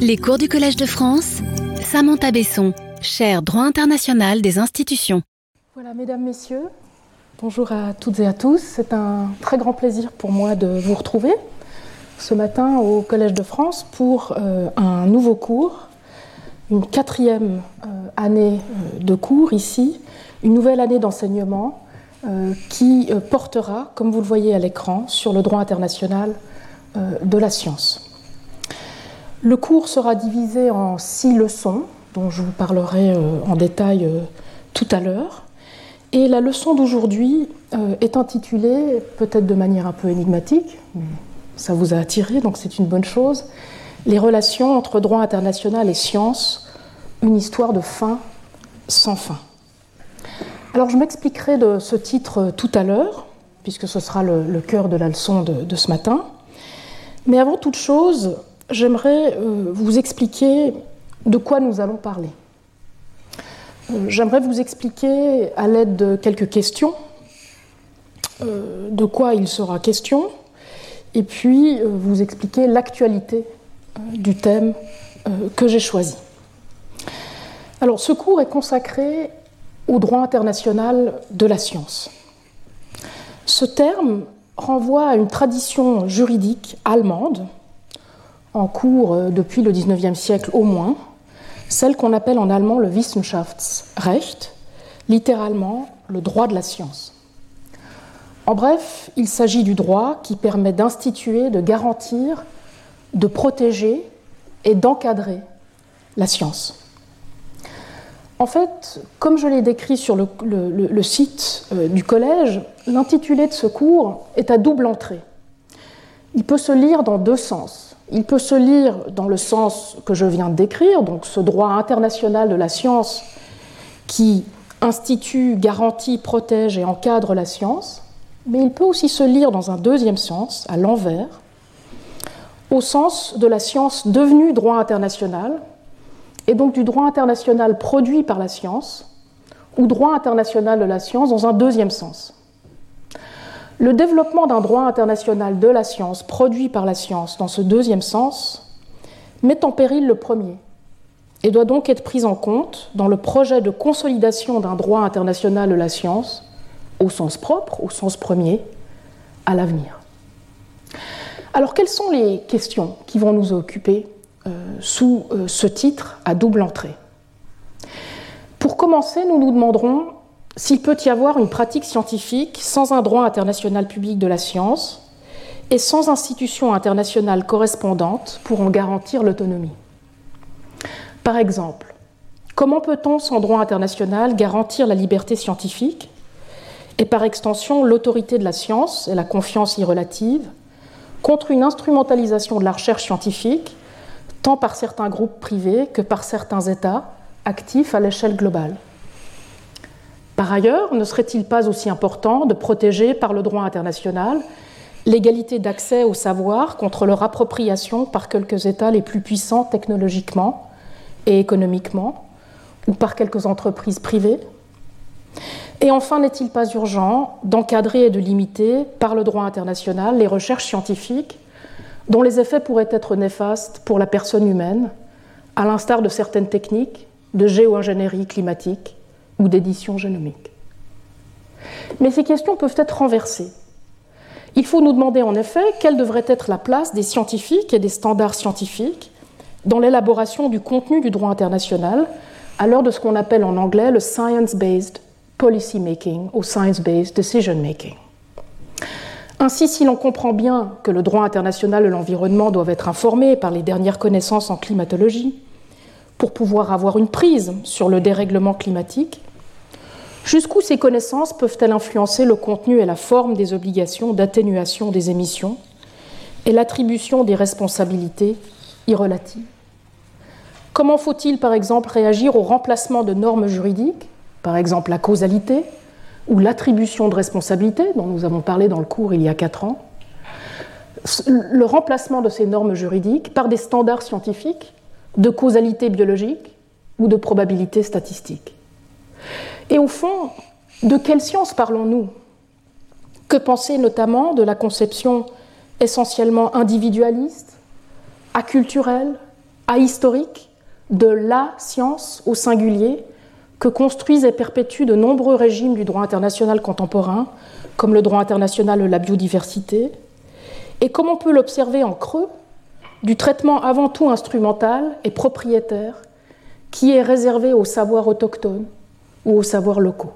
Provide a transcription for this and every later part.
Les cours du Collège de France, Samantha Besson, chaire droit international des institutions. Voilà, mesdames, messieurs, bonjour à toutes et à tous. C'est un très grand plaisir pour moi de vous retrouver ce matin au Collège de France pour euh, un nouveau cours, une quatrième euh, année euh, de cours ici, une nouvelle année d'enseignement qui portera, comme vous le voyez à l'écran, sur le droit international de la science. Le cours sera divisé en six leçons, dont je vous parlerai euh, en détail euh, tout à l'heure. Et la leçon d'aujourd'hui euh, est intitulée, peut-être de manière un peu énigmatique, mais ça vous a attiré, donc c'est une bonne chose, Les relations entre droit international et science, une histoire de fin sans fin. Alors je m'expliquerai de ce titre tout à l'heure, puisque ce sera le, cœur de la leçon de ce matin. Mais avant toute chose, j'aimerais euh, vous expliquer de quoi nous allons parler. Euh, j'aimerais vous expliquer à l'aide de quelques questions euh, de quoi il sera question, et puis vous expliquer l'actualité du thème que j'ai choisi. Alors ce cours est consacré au droit international de la science. Ce terme renvoie à une tradition juridique allemande en cours euh, depuis le XIXe siècle au moins, celle qu'on appelle en allemand le Wissenschaftsrecht, littéralement le droit de la science. En bref, il s'agit du droit qui permet d'instituer, de garantir, de protéger et d'encadrer la science. En fait, comme je l'ai décrit sur le, site euh, du collège, l'intitulé de ce cours est à double entrée. Il peut se lire dans deux sens. Il peut se lire dans le sens que je viens de décrire, donc ce droit international de la science qui institue, garantit, protège et encadre la science, mais il peut aussi se lire dans un deuxième sens, à l'envers, au sens de la science devenue droit international, et donc du droit international produit par la science, ou droit international de la science dans un deuxième sens. Le développement d'un droit international de la science, produit par la science dans ce deuxième sens, met en péril le premier et doit donc être pris en compte dans le projet de consolidation d'un droit international de la science, au sens propre, au sens premier, à l'avenir. Alors quelles sont les questions qui vont nous occuper euh, sous euh, ce titre à double entrée? Pour commencer, nous nous demanderons s'il peut y avoir une pratique scientifique sans un droit international public de la science et sans institution internationale correspondante pour en garantir l'autonomie. Par exemple, comment peut-on, sans droit international, garantir la liberté scientifique et par extension l'autorité de la science et la confiance y relative contre une instrumentalisation de la recherche scientifique, tant par certains groupes privés que par certains États actifs à l'échelle globale? Par ailleurs, ne serait-il pas aussi important de protéger par le droit international l'égalité d'accès au savoir contre leur appropriation par quelques États les plus puissants technologiquement et économiquement, ou par quelques entreprises privées? Et enfin, n'est-il pas urgent d'encadrer et de limiter par le droit international les recherches scientifiques dont les effets pourraient être néfastes pour la personne humaine, à l'instar de certaines techniques de géo-ingénierie climatique ou d'édition génomique. Mais ces questions peuvent être renversées. Il faut nous demander en effet quelle devrait être la place des scientifiques et des standards scientifiques dans l'élaboration du contenu du droit international à l'heure de ce qu'on appelle en anglais le science-based policy making ou science-based decision making. Ainsi, si l'on comprend bien que le droit international de l'environnement doit être informé par les dernières connaissances en climatologie pour pouvoir avoir une prise sur le dérèglement climatique, Jusqu'où ces connaissances peuvent-elles influencer le contenu et la forme des obligations d'atténuation des émissions et l'attribution des responsabilités irrelatives Comment faut-il, par exemple, réagir au remplacement de normes juridiques, par exemple la causalité ou l'attribution de responsabilités, dont nous avons parlé dans le cours il y a quatre ans? Le remplacement de ces normes juridiques par des standards scientifiques de causalité biologique ou de probabilité statistique et au fond, de quelle science parlons-nous? Que penser notamment de la conception essentiellement individualiste, acculturelle, ahistorique de la science au singulier que construisent et perpétuent de nombreux régimes du droit international contemporain, comme le droit international de la biodiversité, et comme on peut l'observer en creux, du traitement avant tout instrumental et propriétaire qui est réservé aux savoirs autochtones ou aux savoirs locaux.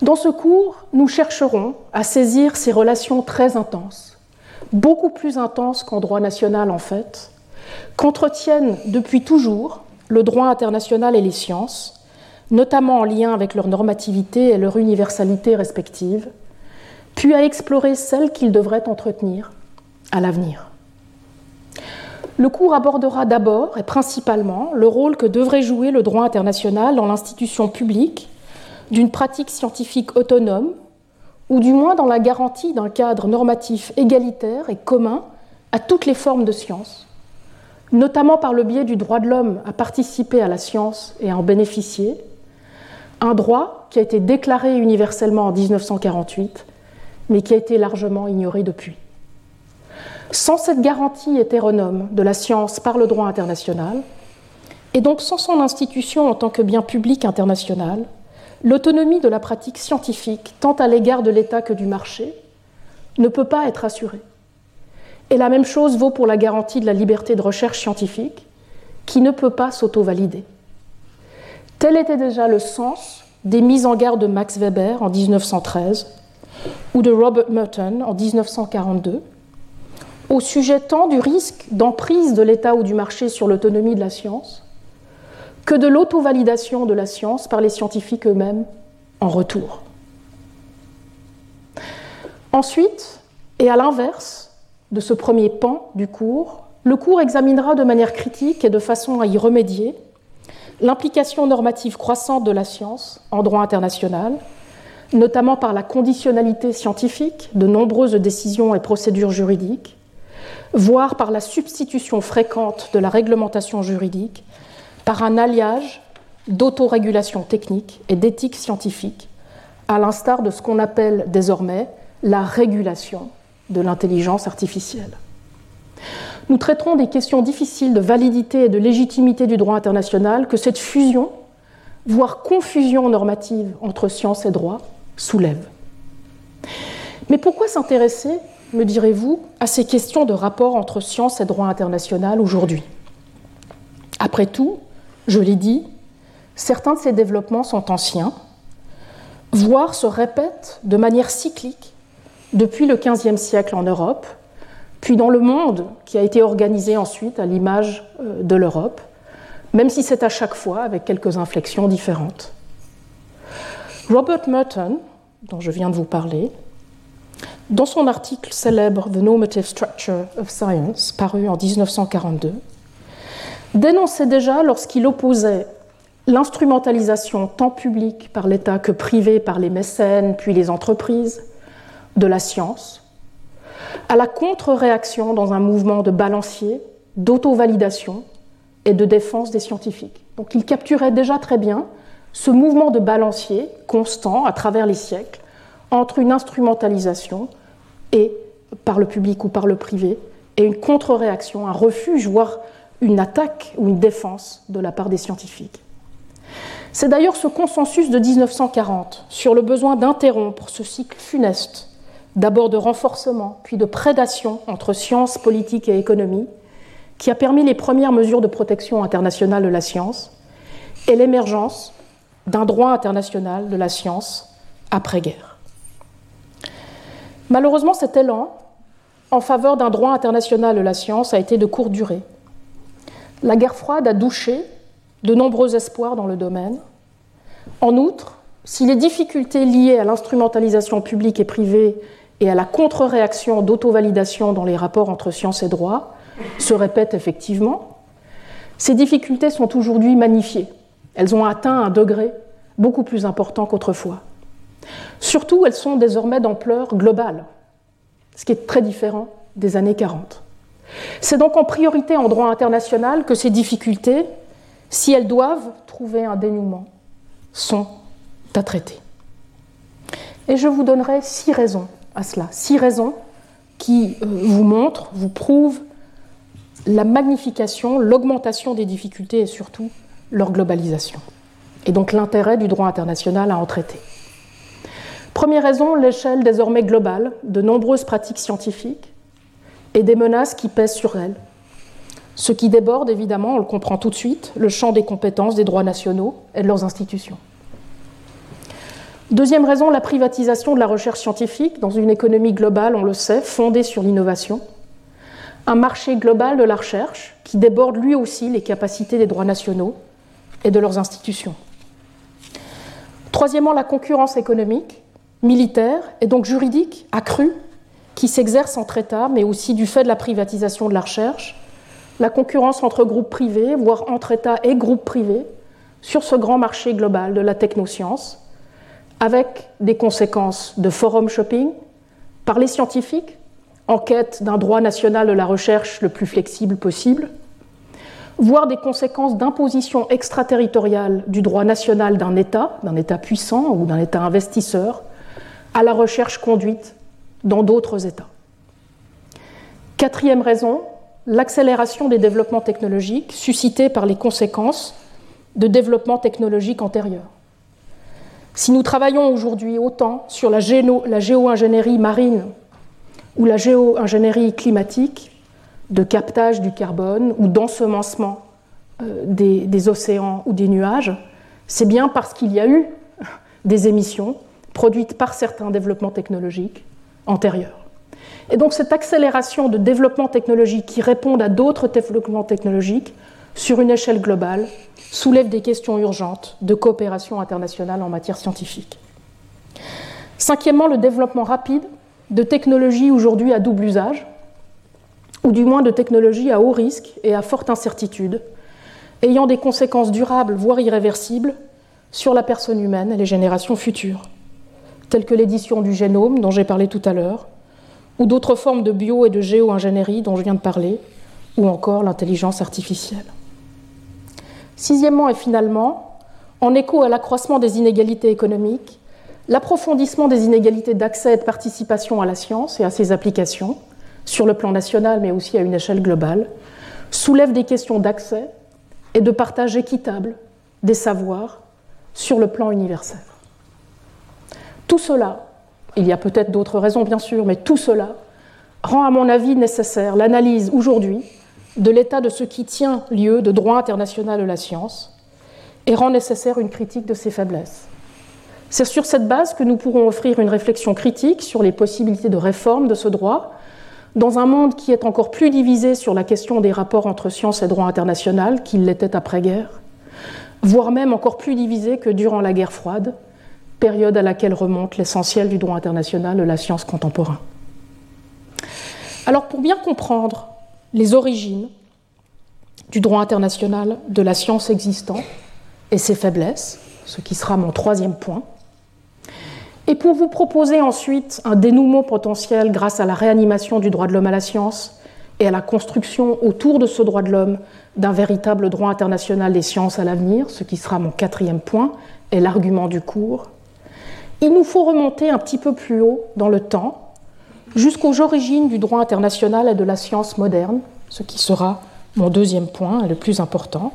Dans ce cours, nous chercherons à saisir ces relations très intenses, beaucoup plus intenses qu'en droit national en fait, qu'entretiennent depuis toujours le droit international et les sciences, notamment en lien avec leur normativité et leur universalité respective, puis à explorer celles qu'ils devraient entretenir à l'avenir. Le cours abordera d'abord et principalement le rôle que devrait jouer le droit international dans l'institution publique d'une pratique scientifique autonome, ou du moins dans la garantie d'un cadre normatif égalitaire et commun à toutes les formes de science, notamment par le biais du droit de l'homme à participer à la science et à en bénéficier, un droit qui a été déclaré universellement en 1948, mais qui a été largement ignoré depuis. Sans cette garantie hétéronome de la science par le droit international, et donc sans son institution en tant que bien public international, l'autonomie de la pratique scientifique, tant à l'égard de l'État que du marché, ne peut pas être assurée. Et la même chose vaut pour la garantie de la liberté de recherche scientifique, qui ne peut pas s'auto-valider. Tel était déjà le sens des mises en garde de Max Weber en 1913 ou de Robert Merton en 1942 au sujet tant du risque d'emprise de l'État ou du marché sur l'autonomie de la science que de l'auto-validation de la science par les scientifiques eux-mêmes en retour. Ensuite, et à l'inverse de ce premier pan du cours, le cours examinera de manière critique et de façon à y remédier l'implication normative croissante de la science en droit international, notamment par la conditionnalité scientifique de nombreuses décisions et procédures juridiques, voire par la substitution fréquente de la réglementation juridique par un alliage d'autorégulation technique et d'éthique scientifique, à l'instar de ce qu'on appelle désormais la régulation de l'intelligence artificielle. Nous traiterons des questions difficiles de validité et de légitimité du droit international que cette fusion, voire confusion normative entre science et droit, soulève. Mais pourquoi s'intéresser me direz-vous, à ces questions de rapport entre science et droit international aujourd'hui? Après tout, je l'ai dit, certains de ces développements sont anciens, voire se répètent de manière cyclique depuis le XVe siècle en Europe, puis dans le monde qui a été organisé ensuite à l'image euh, de l'Europe, même si c'est à chaque fois avec quelques inflexions différentes. Robert Merton, dont je viens de vous parler, dans son article célèbre The Normative Structure of Science, paru en 1942, dénonçait déjà lorsqu'il opposait l'instrumentalisation tant publique par l'État que privée par les mécènes puis les entreprises de la science, à la contre-réaction dans un mouvement de balancier, d'auto-validation et de défense des scientifiques. Donc il capturait déjà très bien ce mouvement de balancier constant à travers les siècles entre une instrumentalisation et par le public ou par le privé, et une contre-réaction, un refuge, voire une attaque ou une défense de la part des scientifiques. C'est d'ailleurs ce consensus de 1940 sur le besoin d'interrompre ce cycle funeste, d'abord de renforcement, puis de prédation entre science, politique et économie, qui a permis les premières mesures de protection internationale de la science et l'émergence d'un droit international de la science après-guerre. Malheureusement, cet élan en faveur d'un droit international de la science a été de courte durée. La guerre froide a douché de nombreux espoirs dans le domaine. En outre, si les difficultés liées à l'instrumentalisation publique et privée et à la contre-réaction d'auto-validation dans les rapports entre science et droit se répètent effectivement, ces difficultés sont aujourd'hui magnifiées. Elles ont atteint un degré beaucoup plus important qu'autrefois. Surtout, elles sont désormais d'ampleur globale, ce qui est très différent des années 40. C'est donc en priorité en droit international que ces difficultés, si elles doivent trouver un dénouement, sont à traiter. Et je vous donnerai six raisons à cela, six raisons qui euh, vous montrent, vous prouvent la magnification, l'augmentation des difficultés et surtout leur globalisation. Et donc l'intérêt du droit international à en traiter. Première raison, l'échelle désormais globale de nombreuses pratiques scientifiques et des menaces qui pèsent sur elles. Ce qui déborde, évidemment, on le comprend tout de suite, le champ des compétences des droits nationaux et de leurs institutions. Deuxième raison, la privatisation de la recherche scientifique dans une économie globale, on le sait, fondée sur l'innovation. Un marché global de la recherche qui déborde lui aussi les capacités des droits nationaux et de leurs institutions. Troisièmement, la concurrence économique, militaire et donc juridique accrue qui s'exerce entre États, mais aussi du fait de la privatisation de la recherche, la concurrence entre groupes privés, voire entre États et groupes privés, sur ce grand marché global de la technoscience, avec des conséquences de forum shopping par les scientifiques en quête d'un droit national de la recherche le plus flexible possible, voire des conséquences d'imposition extraterritoriale du droit national d'un État, d'un État puissant ou d'un État investisseur, à la recherche conduite dans d'autres États. Quatrième raison, l'accélération des développements technologiques suscités par les conséquences de développements technologiques antérieurs. Si nous travaillons aujourd'hui autant sur la, géo-ingénierie marine ou la géo-ingénierie climatique, de captage du carbone ou d'ensemencement euh, des, océans ou des nuages, c'est bien parce qu'il y a eu des émissions produites par certains développements technologiques antérieurs. Et donc cette accélération de développement technologique qui répondent à d'autres développements technologiques sur une échelle globale soulève des questions urgentes de coopération internationale en matière scientifique. Cinquièmement, le développement rapide de technologies aujourd'hui à double usage, ou du moins de technologies à haut risque et à forte incertitude, ayant des conséquences durables, voire irréversibles, sur la personne humaine et les générations futures, telles que l'édition du génome dont j'ai parlé tout à l'heure, ou d'autres formes de bio et de géo-ingénierie dont je viens de parler, ou encore l'intelligence artificielle. Sixièmement et finalement, en écho à l'accroissement des inégalités économiques, l'approfondissement des inégalités d'accès et de participation à la science et à ses applications, sur le plan national mais aussi à une échelle globale, soulève des questions d'accès et de partage équitable des savoirs sur le plan universel. Tout cela, il y a peut-être d'autres raisons bien sûr, mais tout cela rend à mon avis nécessaire l'analyse aujourd'hui de l'état de ce qui tient lieu de droit international de la science et rend nécessaire une critique de ses faiblesses. C'est sur cette base que nous pourrons offrir une réflexion critique sur les possibilités de réforme de ce droit dans un monde qui est encore plus divisé sur la question des rapports entre science et droit international qu'il l'était après-guerre, voire même encore plus divisé que durant la guerre froide, période à laquelle remonte l'essentiel du droit international de la science contemporain. Alors pour bien comprendre les origines du droit international de la science existante et ses faiblesses, ce qui sera mon troisième point. Et pour vous proposer ensuite un dénouement potentiel grâce à la réanimation du droit de l'homme à la science et à la construction autour de ce droit de l'homme d'un véritable droit international des sciences à l'avenir, ce qui sera mon quatrième point et l'argument du cours, il nous faut remonter un petit peu plus haut dans le temps jusqu'aux origines du droit international et de la science moderne, ce qui sera mon deuxième point, le plus important.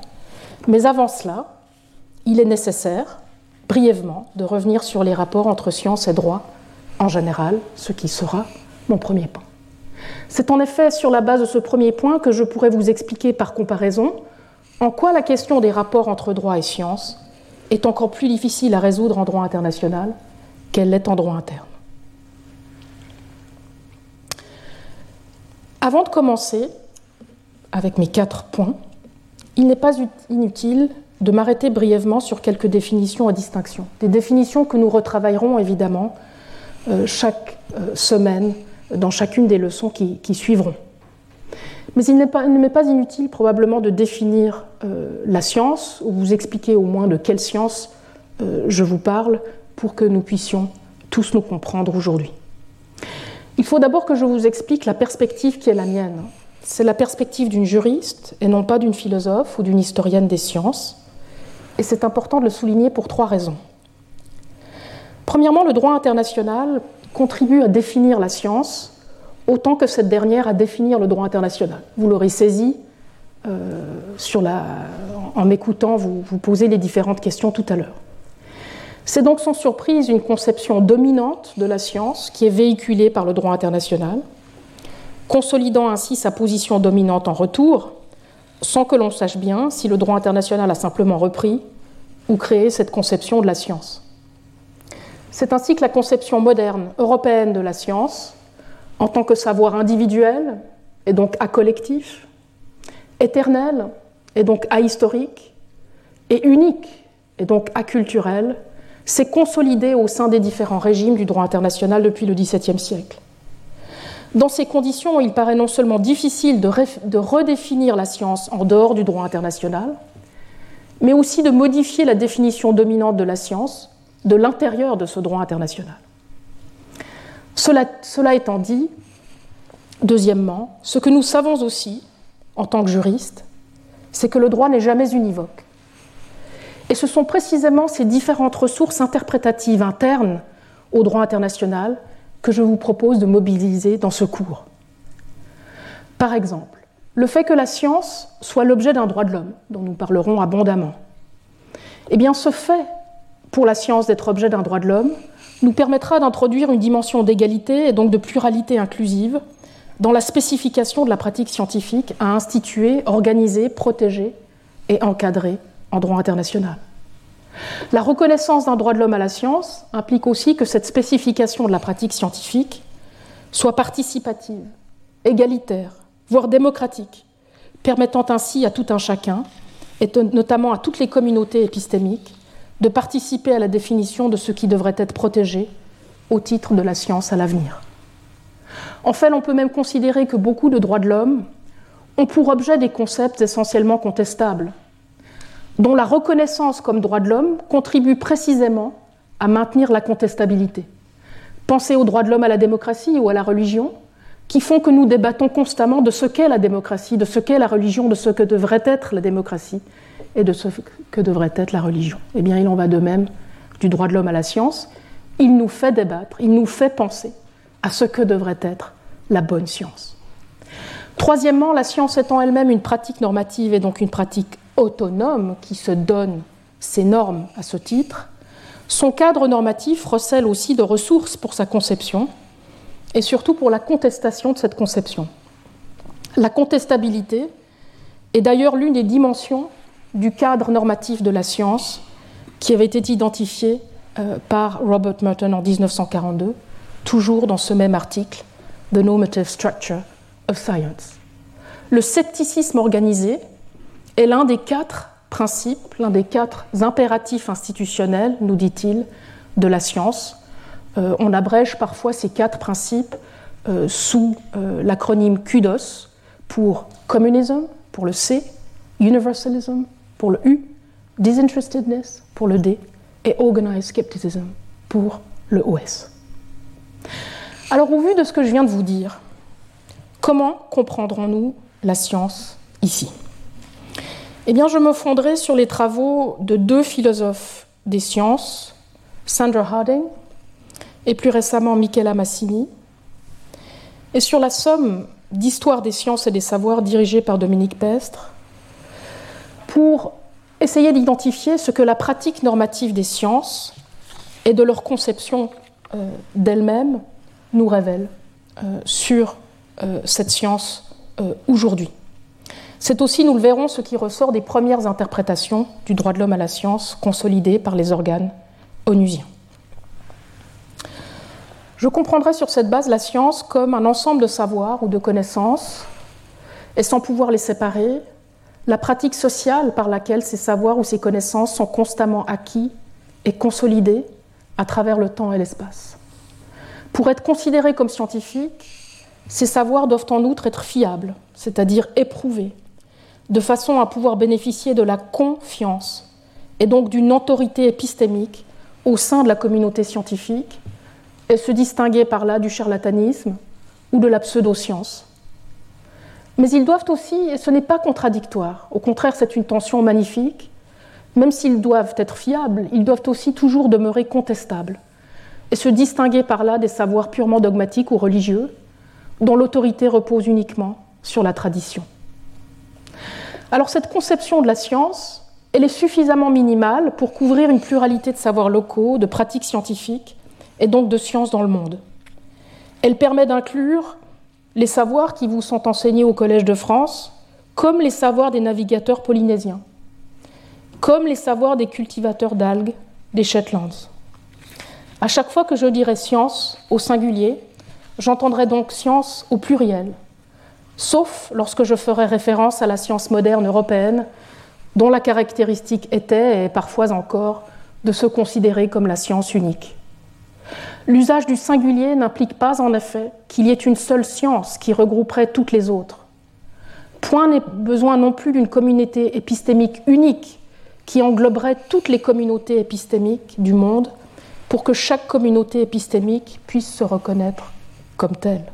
Mais avant cela, il est nécessaire, brièvement, de revenir sur les rapports entre science et droit en général, ce qui sera mon premier point. C'est en effet sur la base de ce premier point que je pourrais vous expliquer par comparaison en quoi la question des rapports entre droit et science est encore plus difficile à résoudre en droit international qu'elle l'est en droit interne. Avant de commencer avec mes quatre points, il n'est pas inutile de m'arrêter brièvement sur quelques définitions à distinction. Des définitions que nous retravaillerons évidemment euh, chaque euh, semaine dans chacune des leçons qui, suivront. Mais il, ne m'est pas inutile probablement de définir euh, la science, ou vous expliquer au moins de quelle science je vous parle pour que nous puissions tous nous comprendre aujourd'hui. Il faut d'abord que je vous explique la perspective qui est la mienne. C'est la perspective d'une juriste et non pas d'une philosophe ou d'une historienne des sciences. Et c'est important de le souligner pour trois raisons. Premièrement, le droit international contribue à définir la science autant que cette dernière à définir le droit international. Vous l'aurez saisi euh, en m'écoutant vous, vous poser les différentes questions tout à l'heure. C'est donc sans surprise une conception dominante de la science qui est véhiculée par le droit international, consolidant ainsi sa position dominante en retour, sans que l'on sache bien si le droit international a simplement repris ou créé cette conception de la science. C'est ainsi que la conception moderne européenne de la science, en tant que savoir individuel et donc collectif, éternel et donc ahistorique, et unique et donc aculturel, s'est consolidé au sein des différents régimes du droit international depuis le XVIIe siècle. Dans ces conditions, il paraît non seulement difficile de, redéfinir la science en dehors du droit international, mais aussi de modifier la définition dominante de la science de l'intérieur de ce droit international. Cela étant dit, deuxièmement, ce que nous savons aussi, en tant que juristes, c'est que le droit n'est jamais univoque. Et ce sont précisément ces différentes ressources interprétatives internes au droit international que je vous propose de mobiliser dans ce cours. Par exemple, le fait que la science soit l'objet d'un droit de l'homme, dont nous parlerons abondamment, eh bien ce fait pour la science d'être objet d'un droit de l'homme nous permettra d'introduire une dimension d'égalité et donc de pluralité inclusive dans la spécification de la pratique scientifique à instituer, organiser, protéger et encadrer en droit international. La reconnaissance d'un droit de l'homme à la science implique aussi que cette spécification de la pratique scientifique soit participative, égalitaire, voire démocratique, permettant ainsi à tout un chacun, et notamment à toutes les communautés épistémiques, de participer à la définition de ce qui devrait être protégé au titre de la science à l'avenir. En fait, on peut même considérer que beaucoup de droits de l'homme ont pour objet des concepts essentiellement contestables, dont la reconnaissance comme droit de l'homme contribue précisément à maintenir la contestabilité. Pensez aux droits de l'homme à la démocratie ou à la religion, qui font que nous débattons constamment de ce qu'est la démocratie, de ce qu'est la religion, de ce que devrait être la démocratie et de ce que devrait être la religion. Eh bien, il en va de même du droit de l'homme à la science. Il nous fait débattre, il nous fait penser à ce que devrait être la bonne science. Troisièmement, la science étant elle-même une pratique normative et donc une pratique autonome qui se donne ses normes à ce titre, son cadre normatif recèle aussi de ressources pour sa conception et surtout pour la contestation de cette conception. La contestabilité est d'ailleurs l'une des dimensions du cadre normatif de la science qui avait été identifié euh, par Robert Merton en 1942, toujours dans ce même article, The Normative Structure of Science. Le scepticisme organisé est l'un des quatre principes, l'un des quatre impératifs institutionnels, nous dit-il, de la science. Euh, on abrège parfois ces quatre principes euh, sous euh, l'acronyme CUDOS pour communism, pour le C, universalism, pour le U, disinterestedness, pour le D, et organized skepticism, pour le OS. Alors, au vu de ce que je viens de vous dire, comment comprendrons-nous la science ici? Eh bien, je me fonderai sur les travaux de deux philosophes des sciences, Sandra Harding et plus récemment Michela Massimi, et sur la somme d'histoire des sciences et des savoirs dirigée par Dominique Pestre, pour essayer d'identifier ce que la pratique normative des sciences et de leur conception euh, d'elle-même nous révèle euh, sur euh, cette science aujourd'hui. C'est aussi, nous le verrons, ce qui ressort des premières interprétations du droit de l'homme à la science consolidées par les organes onusiens. Je comprendrai sur cette base la science comme un ensemble de savoirs ou de connaissances, et sans pouvoir les séparer, la pratique sociale par laquelle ces savoirs ou ces connaissances sont constamment acquis et consolidés à travers le temps et l'espace. Pour être considérés comme scientifiques, ces savoirs doivent en outre être fiables, c'est-à-dire éprouvés, de façon à pouvoir bénéficier de la confiance et donc d'une autorité épistémique au sein de la communauté scientifique et se distinguer par là du charlatanisme ou de la pseudoscience. Mais ils doivent aussi, et ce n'est pas contradictoire, au contraire c'est une tension magnifique, même s'ils doivent être fiables, ils doivent aussi toujours demeurer contestables et se distinguer par là des savoirs purement dogmatiques ou religieux, dont l'autorité repose uniquement sur la tradition. Alors cette conception de la science, elle est suffisamment minimale pour couvrir une pluralité de savoirs locaux, de pratiques scientifiques et donc de sciences dans le monde. Elle permet d'inclure les savoirs qui vous sont enseignés au Collège de France, comme les savoirs des navigateurs polynésiens, comme les savoirs des cultivateurs d'algues des Shetlands. À chaque fois que je dirai science au singulier, j'entendrai donc science au pluriel, sauf lorsque je ferai référence à la science moderne européenne, dont la caractéristique était, et parfois encore, de se considérer comme la science unique. L'usage du singulier n'implique pas en effet qu'il y ait une seule science qui regrouperait toutes les autres. Point n'est besoin non plus d'une communauté épistémique unique qui engloberait toutes les communautés épistémiques du monde pour que chaque communauté épistémique puisse se reconnaître comme telle.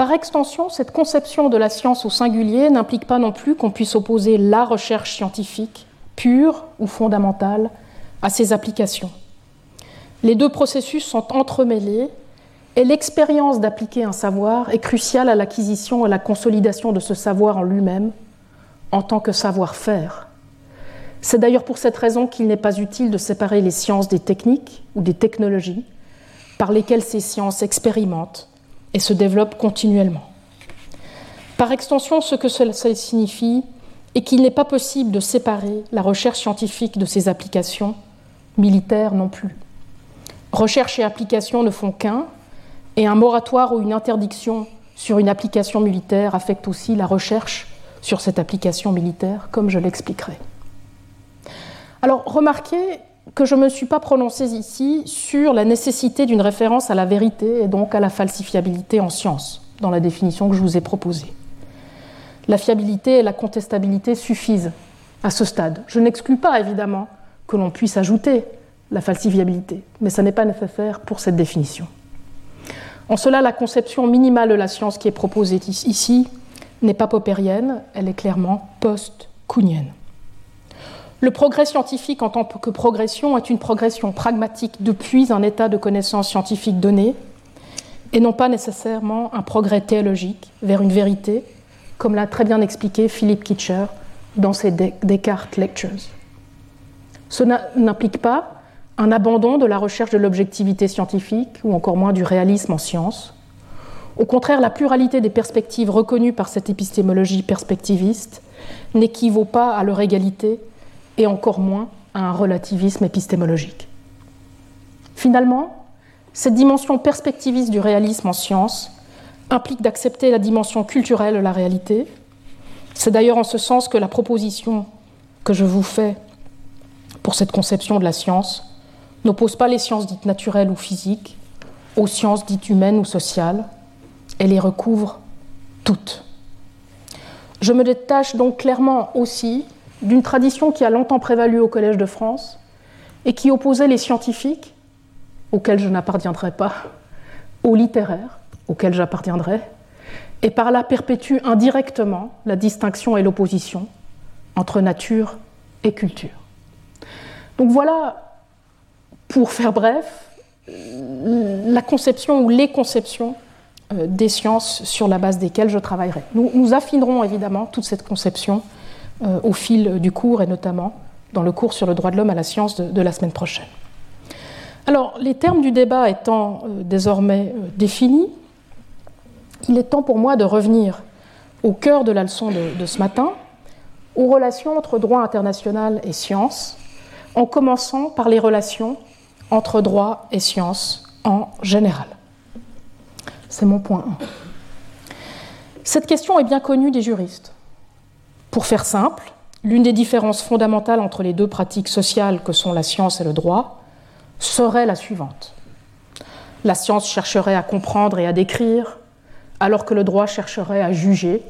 Par extension, cette conception de la science au singulier n'implique pas non plus qu'on puisse opposer la recherche scientifique, pure ou fondamentale, à ses applications. Les deux processus sont entremêlés et l'expérience d'appliquer un savoir est cruciale à l'acquisition et à la consolidation de ce savoir en lui-même en tant que savoir-faire. C'est d'ailleurs pour cette raison qu'il n'est pas utile de séparer les sciences des techniques ou des technologies par lesquelles ces sciences expérimentent et se développent continuellement. Par extension, ce que cela signifie est qu'il n'est pas possible de séparer la recherche scientifique de ses applications, militaires non plus. Recherche et application ne font qu'un, et un moratoire ou une interdiction sur une application militaire affecte aussi la recherche sur cette application militaire, comme je l'expliquerai. Alors, remarquez que je ne me suis pas prononcée ici sur la nécessité d'une référence à la vérité et donc à la falsifiabilité en science, dans la définition que je vous ai proposée. La fiabilité et la contestabilité suffisent à ce stade. Je n'exclus pas, évidemment, que l'on puisse ajouter la falsifiabilité, mais ça n'est pas nécessaire pour cette définition. En cela, la conception minimale de la science qui est proposée ici n'est pas popérienne, elle est clairement post-counienne. Le progrès scientifique en tant que progression est une progression pragmatique depuis un état de connaissance scientifique donné, et non pas nécessairement un progrès théologique vers une vérité, comme l'a très bien expliqué Philippe Kitcher dans ses Descartes Lectures. Ce n'implique pas un abandon de la recherche de l'objectivité scientifique ou encore moins du réalisme en sciences. Au contraire, la pluralité des perspectives reconnues par cette épistémologie perspectiviste n'équivaut pas à leur égalité et encore moins à un relativisme épistémologique. Finalement, cette dimension perspectiviste du réalisme en sciences implique d'accepter la dimension culturelle de la réalité. C'est d'ailleurs en ce sens que la proposition que je vous fais pour cette conception de la science n'oppose pas les sciences dites naturelles ou physiques aux sciences dites humaines ou sociales, elle les recouvre toutes. Je me détache donc clairement aussi d'une tradition qui a longtemps prévalu au Collège de France et qui opposait les scientifiques, auxquels je n'appartiendrai pas, aux littéraires, auxquels j'appartiendrai, et par là perpétue indirectement la distinction et l'opposition entre nature et culture. Donc voilà, pour faire bref, la conception ou les conceptions euh, des sciences sur la base desquelles je travaillerai. Nous, affinerons évidemment toute cette conception au fil du cours et notamment dans le cours sur le droit de l'homme à la science de, la semaine prochaine. Alors, les termes du débat étant euh, désormais euh, définis, il est temps pour moi de revenir au cœur de la leçon de, de ce matin, aux relations entre droit international et science, en commençant par les relations entre droit et science en général. C'est mon point 1. Cette question est bien connue des juristes. Pour faire simple, l'une des différences fondamentales entre les deux pratiques sociales que sont la science et le droit serait la suivante. La science chercherait à comprendre et à décrire, alors que le droit chercherait à juger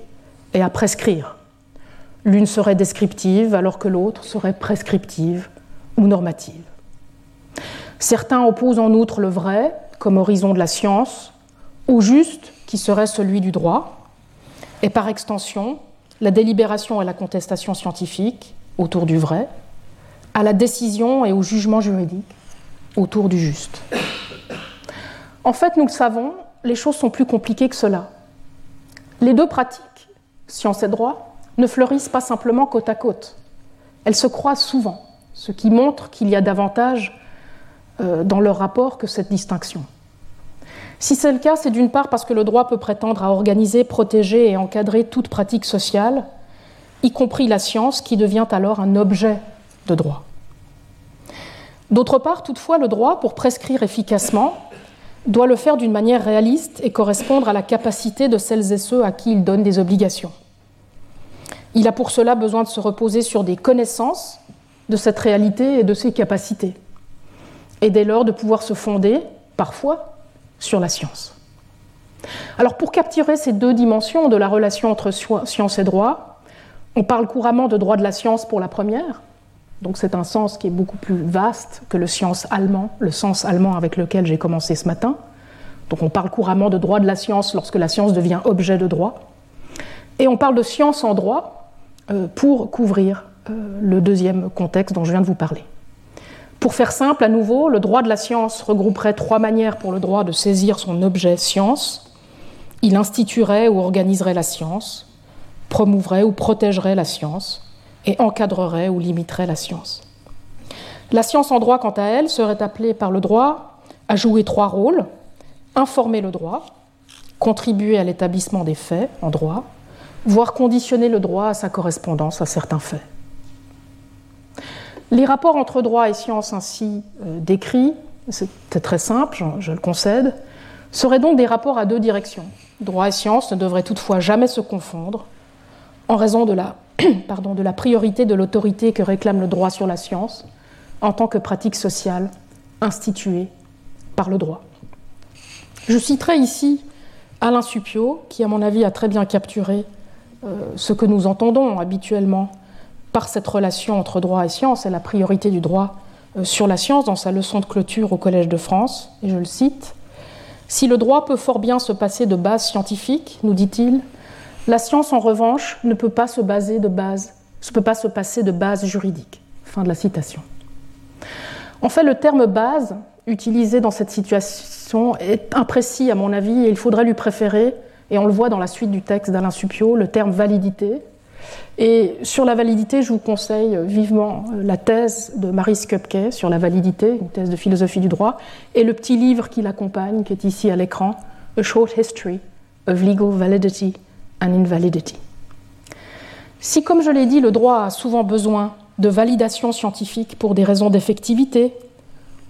et à prescrire. L'une serait descriptive, alors que l'autre serait prescriptive ou normative. Certains opposent en outre le vrai, comme horizon de la science, au juste, qui serait celui du droit, et par extension, la délibération et la contestation scientifique autour du vrai, à la décision et au jugement juridique autour du juste. En fait, nous le savons, les choses sont plus compliquées que cela. Les deux pratiques, science et droit, ne fleurissent pas simplement côte à côte. Elles se croisent souvent, ce qui montre qu'il y a davantage euh, dans leur rapport que cette distinction. Si c'est le cas, c'est d'une part parce que le droit peut prétendre à organiser, protéger et encadrer toute pratique sociale, y compris la science, qui devient alors un objet de droit. D'autre part, toutefois, le droit, pour prescrire efficacement, doit le faire d'une manière réaliste et correspondre à la capacité de celles et ceux à qui il donne des obligations. Il a pour cela besoin de se reposer sur des connaissances de cette réalité et de ses capacités, et dès lors de pouvoir se fonder, parfois, sur la science. Alors pour capturer ces deux dimensions de la relation entre science et droit, on parle couramment de droit de la science pour la première, donc c'est un sens qui est beaucoup plus vaste que le sens allemand, le sens allemand avec lequel j'ai commencé ce matin. Donc on parle couramment de droit de la science lorsque la science devient objet de droit. Et on parle de science en droit euh, pour couvrir euh, le deuxième contexte dont je viens de vous parler. Pour faire simple, à nouveau, le droit de la science regrouperait trois manières pour le droit de saisir son objet science. Il instituerait ou organiserait la science, promouvrait ou protégerait la science, et encadrerait ou limiterait la science. La science en droit, quant à elle, serait appelée par le droit à jouer trois rôles informer le droit, contribuer à l'établissement des faits en droit, voire conditionner le droit à sa correspondance à certains faits. Les rapports entre droit et science ainsi euh, décrits, c'est très simple, je, le concède, seraient donc des rapports à deux directions. Droit et science ne devraient toutefois jamais se confondre en raison de la priorité de l'autorité que réclame le droit sur la science en tant que pratique sociale instituée par le droit. Je citerai ici Alain Supio, qui à mon avis a très bien capturé euh, ce que nous entendons habituellement par cette relation entre droit et science et la priorité du droit euh, sur la science dans sa leçon de clôture au Collège de France, et je le cite. Si le droit peut fort bien se passer de base scientifique, nous dit-il, la science, en revanche, ne peut pas se baser de ne peut pas se passer de base juridique. Fin de la citation. En fait, le terme base utilisé dans cette situation est imprécis à mon avis et il faudrait lui préférer, et on le voit dans la suite du texte d'Alain Supio, le terme validité. Et sur la validité, je vous conseille vivement la thèse de Marie Skupke sur la validité, une thèse de philosophie du droit, et le petit livre qui l'accompagne, qui est ici à l'écran, A Short History of Legal Validity invalidity. Si, comme je l'ai dit, le droit a souvent besoin de validation scientifique pour des raisons d'effectivité,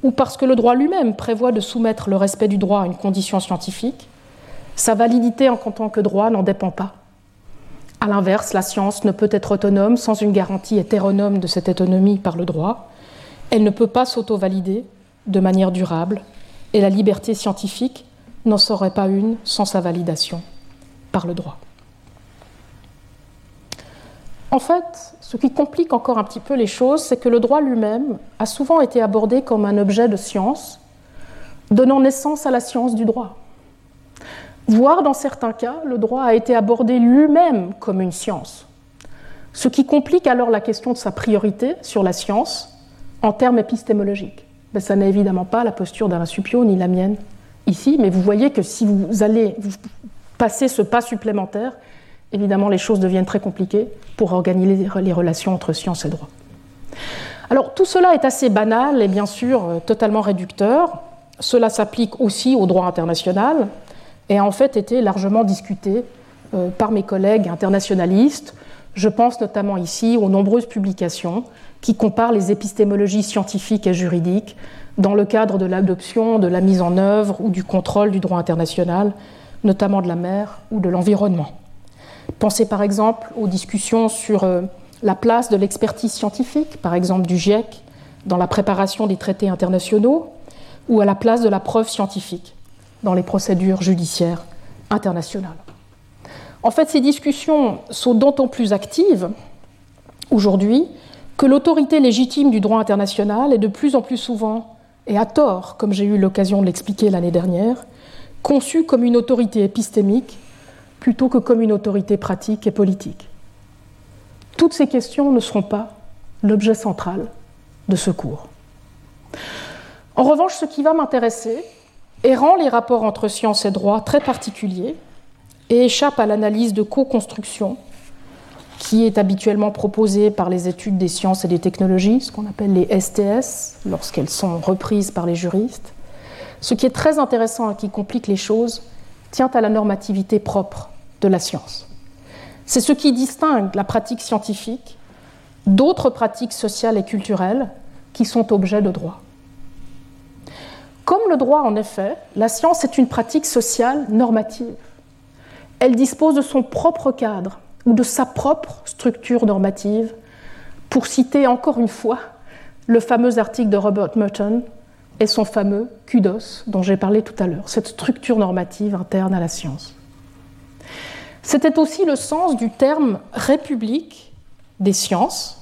ou parce que le droit lui-même prévoit de soumettre le respect du droit à une condition scientifique, sa validité en tant que droit n'en dépend pas. A l'inverse, la science ne peut être autonome sans une garantie hétéronome de cette autonomie par le droit. Elle ne peut pas s'auto-valider de manière durable, et la liberté scientifique n'en serait pas une sans sa validation par le droit. En fait, ce qui complique encore un petit peu les choses, c'est que le droit lui-même a souvent été abordé comme un objet de science, donnant naissance à la science du droit. Voire, dans certains cas, le droit a été abordé lui-même comme une science, ce qui complique alors la question de sa priorité sur la science en termes épistémologiques. Ben, ça n'est évidemment pas la posture d'Alain Supio ni la mienne ici, mais vous voyez que si vous allez passer ce pas supplémentaire, évidemment, les choses deviennent très compliquées pour organiser les relations entre science et droit. Alors, tout cela est assez banal et bien sûr totalement réducteur. Cela s'applique aussi au droit international et a en fait été largement discuté euh, par mes collègues internationalistes. Je pense notamment ici aux nombreuses publications qui comparent les épistémologies scientifiques et juridiques dans le cadre de l'adoption, de la mise en œuvre ou du contrôle du droit international, notamment de la mer ou de l'environnement. Pensez par exemple aux discussions sur euh, la place de l'expertise scientifique, par exemple du GIEC, dans la préparation des traités internationaux, ou à la place de la preuve scientifique dans les procédures judiciaires internationales. En fait, ces discussions sont d'autant plus actives aujourd'hui que l'autorité légitime du droit international est de plus en plus souvent, et à tort, comme j'ai eu l'occasion de l'expliquer l'année dernière, conçue comme une autorité épistémique plutôt que comme une autorité pratique et politique. Toutes ces questions ne seront pas l'objet central de ce cours. En revanche, ce qui va m'intéresser, et rend les rapports entre science et droit très particuliers et échappe à l'analyse de co-construction qui est habituellement proposée par les études des sciences et des technologies, ce qu'on appelle les STS, lorsqu'elles sont reprises par les juristes. Ce qui est très intéressant et qui complique les choses tient à la normativité propre de la science. C'est ce qui distingue la pratique scientifique d'autres pratiques sociales et culturelles qui sont objets de droit. Comme le droit, en effet, la science est une pratique sociale normative. Elle dispose de son propre cadre ou de sa propre structure normative, pour citer encore une fois le fameux article de Robert Merton et son fameux kudos dont j'ai parlé tout à l'heure, cette structure normative interne à la science. C'était aussi le sens du terme république des sciences,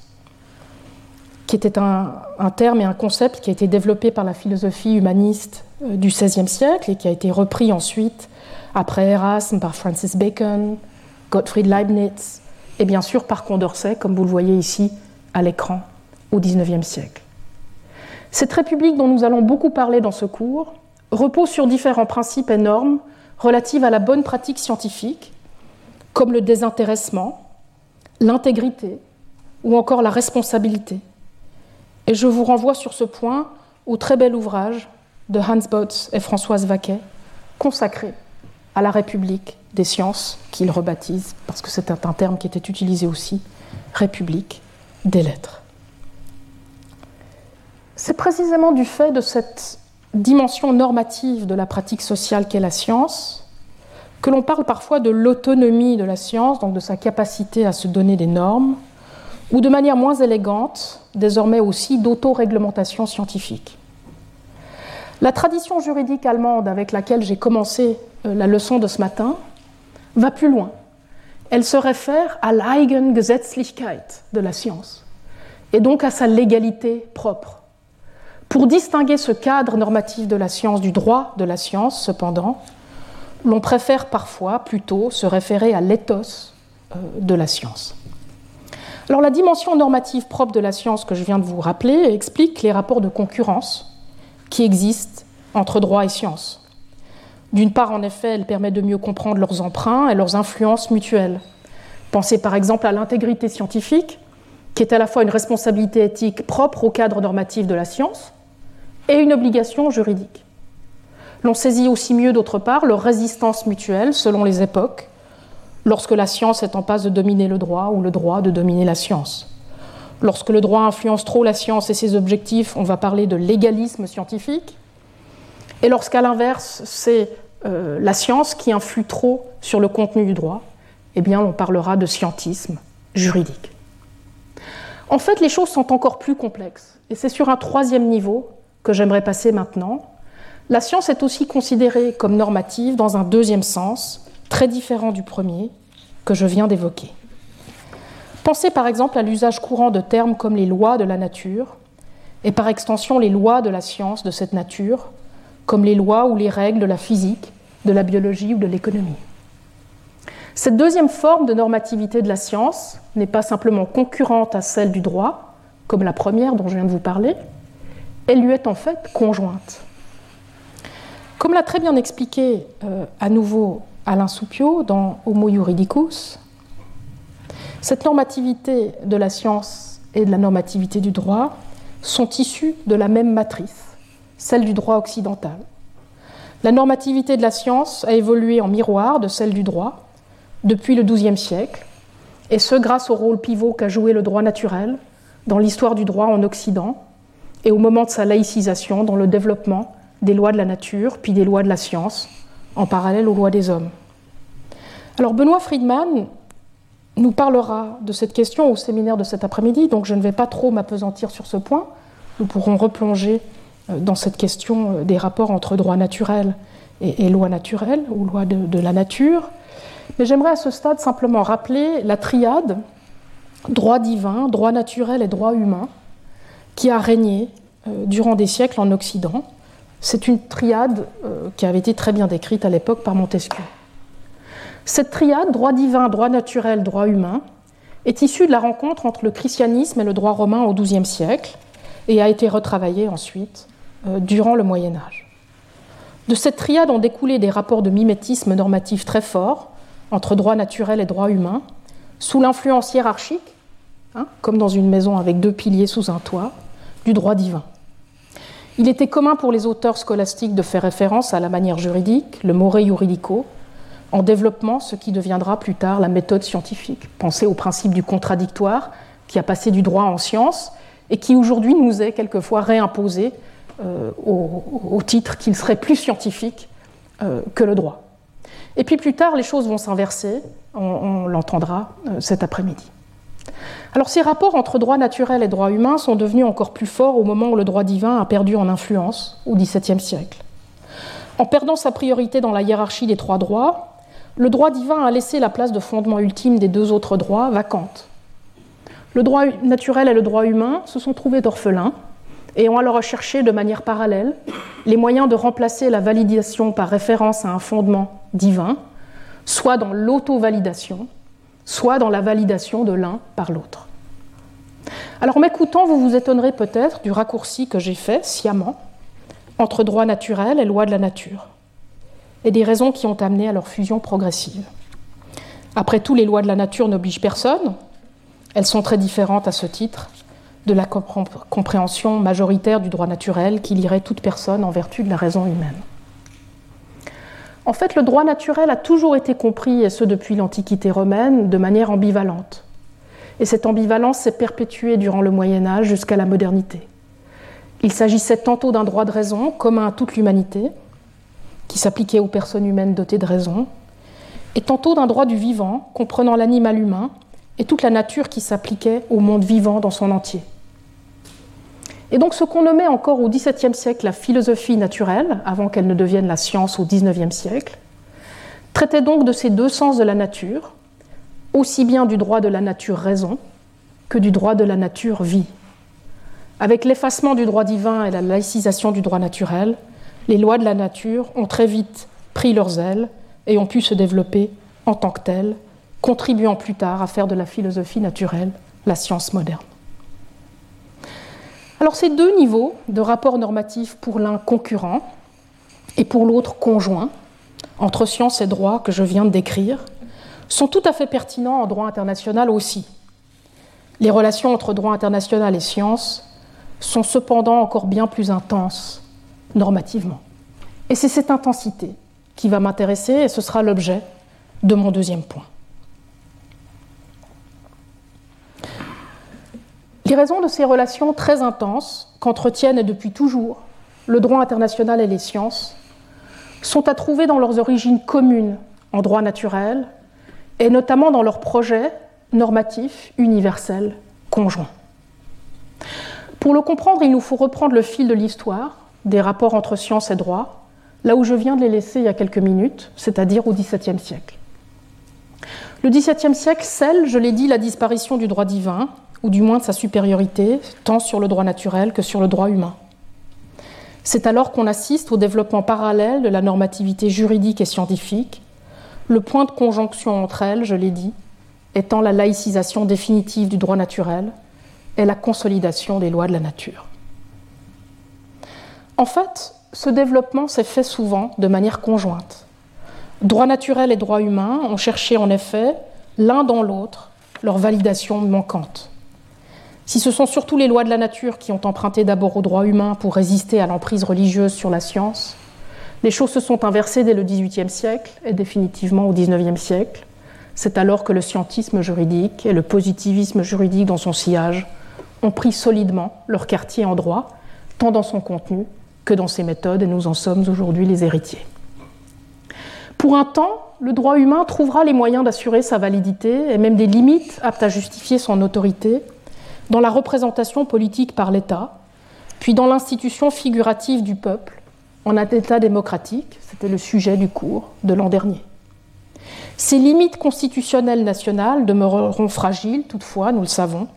qui était un, terme et un concept qui a été développé par la philosophie humaniste euh, du XVIe siècle et qui a été repris ensuite, après Erasme, par Francis Bacon, Gottfried Leibniz et bien sûr par Condorcet, comme vous le voyez ici à l'écran, au XIXe siècle. Cette république dont nous allons beaucoup parler dans ce cours repose sur différents principes et normes relatifs à la bonne pratique scientifique, comme le désintéressement, l'intégrité ou encore la responsabilité. Et je vous renvoie sur ce point au très bel ouvrage de Hans Botz et Françoise Vaquet, consacré à la République des sciences, qu'ils rebaptisent, parce que c'est un terme qui était utilisé aussi, République des lettres. C'est précisément du fait de cette dimension normative de la pratique sociale qu'est la science que l'on parle parfois de l'autonomie de la science, donc de sa capacité à se donner des normes, ou de manière moins élégante, désormais aussi d'autoréglementation scientifique. La tradition juridique allemande avec laquelle j'ai commencé euh, la leçon de ce matin va plus loin. Elle se réfère à l'Eigengesetzlichkeit de la science, et donc à sa légalité propre. Pour distinguer ce cadre normatif de la science du droit de la science, cependant, l'on préfère parfois plutôt se référer à l'éthos euh, de la science. La dimension normative propre de la science que je viens de vous rappeler explique les rapports de concurrence qui existent entre droit et science. D'une part, en effet, elle permet de mieux comprendre leurs emprunts et leurs influences mutuelles. Pensez par exemple à l'intégrité scientifique, qui est à la fois une responsabilité éthique propre au cadre normatif de la science et une obligation juridique. L'on saisit aussi mieux, d'autre part, leur résistance mutuelle selon les époques, lorsque la science est en passe de dominer le droit ou le droit de dominer la science. Lorsque le droit influence trop la science et ses objectifs, on va parler de légalisme scientifique. Et lorsqu'à l'inverse, c'est euh, la science qui influe trop sur le contenu du droit, eh bien, on parlera de scientisme juridique. En fait, les choses sont encore plus complexes. Et c'est sur un troisième niveau que j'aimerais passer maintenant, la science est aussi considérée comme normative dans un deuxième sens, très différent du premier, que je viens d'évoquer. Pensez par exemple à l'usage courant de termes comme les lois de la nature, et par extension les lois de la science de cette nature, comme les lois ou les règles de la physique, de la biologie ou de l'économie. Cette deuxième forme de normativité de la science n'est pas simplement concurrente à celle du droit, comme la première dont je viens de vous parler, elle lui est en fait conjointe. Comme l'a très bien expliqué euh, à nouveau Alain Soupio dans Homo Juridicus, cette normativité de la science et de la normativité du droit sont issues de la même matrice, celle du droit occidental. La normativité de la science a évolué en miroir de celle du droit depuis le XIIe siècle, et ce grâce au rôle pivot qu'a joué le droit naturel dans l'histoire du droit en Occident et au moment de sa laïcisation dans le développement des lois de la nature, puis des lois de la science, en parallèle aux lois des hommes. Alors Benoît Friedman nous parlera de cette question au séminaire de cet après-midi, donc je ne vais pas trop m'apesantir sur ce point. Nous pourrons replonger euh, dans cette question euh, des rapports entre droit naturel et, loi naturelle, ou loi de, la nature. Mais j'aimerais à ce stade simplement rappeler la triade droit divin, droit naturel et droit humain qui a régné euh, durant des siècles en Occident c'est une triade qui avait été très bien décrite à l'époque par Montesquieu. Cette triade, droit divin, droit naturel, droit humain, est issue de la rencontre entre le christianisme et le droit romain au XIIe siècle et a été retravaillée ensuite euh, durant le Moyen Âge. De cette triade ont découlé des rapports de mimétisme normatif très forts entre droit naturel et droit humain, sous l'influence hiérarchique, hein, comme dans une maison avec deux piliers sous un toit, du droit divin. Il était commun pour les auteurs scolastiques de faire référence à la manière juridique, le more juridico, en développement ce qui deviendra plus tard la méthode scientifique. Pensez au principe du contradictoire qui a passé du droit en science et qui aujourd'hui nous est quelquefois réimposé euh, au, titre qu'il serait plus scientifique euh, que le droit. Et puis plus tard, les choses vont s'inverser, on, l'entendra euh, cet après-midi. Alors ces rapports entre droit naturel et droit humain sont devenus encore plus forts au moment où le droit divin a perdu en influence, au XVIIe siècle. En perdant sa priorité dans la hiérarchie des trois droits, le droit divin a laissé la place de fondement ultime des deux autres droits vacante. Le droit naturel et le droit humain se sont trouvés d'orphelins et ont alors recherché de manière parallèle les moyens de remplacer la validation par référence à un fondement divin, soit dans l'auto-validation, soit dans la validation de l'un par l'autre. Alors en m'écoutant, vous vous étonnerez peut-être du raccourci que j'ai fait sciemment entre droit naturel et loi de la nature, et des raisons qui ont amené à leur fusion progressive. Après tout, les lois de la nature n'obligent personne, elles sont très différentes à ce titre, de la compréhension majoritaire du droit naturel qui lirait toute personne en vertu de la raison humaine. En fait, le droit naturel a toujours été compris, et ce depuis l'Antiquité romaine, de manière ambivalente. Et cette ambivalence s'est perpétuée durant le Moyen Âge jusqu'à la modernité. Il s'agissait tantôt d'un droit de raison commun à toute l'humanité, qui s'appliquait aux personnes humaines dotées de raison, et tantôt d'un droit du vivant, comprenant l'animal humain et toute la nature qui s'appliquait au monde vivant dans son entier. Et donc ce qu'on nommait encore au XVIIe siècle la philosophie naturelle, avant qu'elle ne devienne la science au XIXe siècle, traitait donc de ces deux sens de la nature, aussi bien du droit de la nature raison que du droit de la nature vie. Avec l'effacement du droit divin et la laïcisation du droit naturel, les lois de la nature ont très vite pris leurs ailes et ont pu se développer en tant que telles, contribuant plus tard à faire de la philosophie naturelle la science moderne. Alors ces deux niveaux de rapport normatif pour l'un concurrent et pour l'autre conjoint, entre science et droit que je viens de décrire, sont tout à fait pertinents en droit international aussi. Les relations entre droit international et science sont cependant encore bien plus intenses normativement. Et c'est cette intensité qui va m'intéresser et ce sera l'objet de mon deuxième point. Les raisons de ces relations très intenses qu'entretiennent depuis toujours le droit international et les sciences sont à trouver dans leurs origines communes en droit naturel et notamment dans leurs projets normatifs universels conjoints. Pour le comprendre, il nous faut reprendre le fil de l'histoire des rapports entre science et droit, là où je viens de les laisser il y a quelques minutes, c'est-à-dire au XVIIe siècle. Le XVIIe siècle scelle, je l'ai dit, la disparition du droit divin ou du moins de sa supériorité, tant sur le droit naturel que sur le droit humain. C'est alors qu'on assiste au développement parallèle de la normativité juridique et scientifique, le point de conjonction entre elles, je l'ai dit, étant la laïcisation définitive du droit naturel et la consolidation des lois de la nature. En fait, ce développement s'est fait souvent de manière conjointe. Droit naturel et droit humain ont cherché en effet, l'un dans l'autre, leur validation manquante. Si ce sont surtout les lois de la nature qui ont emprunté d'abord au droit humain pour résister à l'emprise religieuse sur la science, les choses se sont inversées dès le XVIIIe siècle et définitivement au XIXe siècle. C'est alors que le scientisme juridique et le positivisme juridique dans son sillage ont pris solidement leur quartier en droit, tant dans son contenu que dans ses méthodes, et nous en sommes aujourd'hui les héritiers. Pour un temps, le droit humain trouvera les moyens d'assurer sa validité et même des limites aptes à justifier son autorité dans la représentation politique par l'État, puis dans l'institution figurative du peuple, en un État démocratique, c'était le sujet du cours de l'an dernier. Ces limites constitutionnelles nationales demeureront fragiles, toutefois, nous le savons,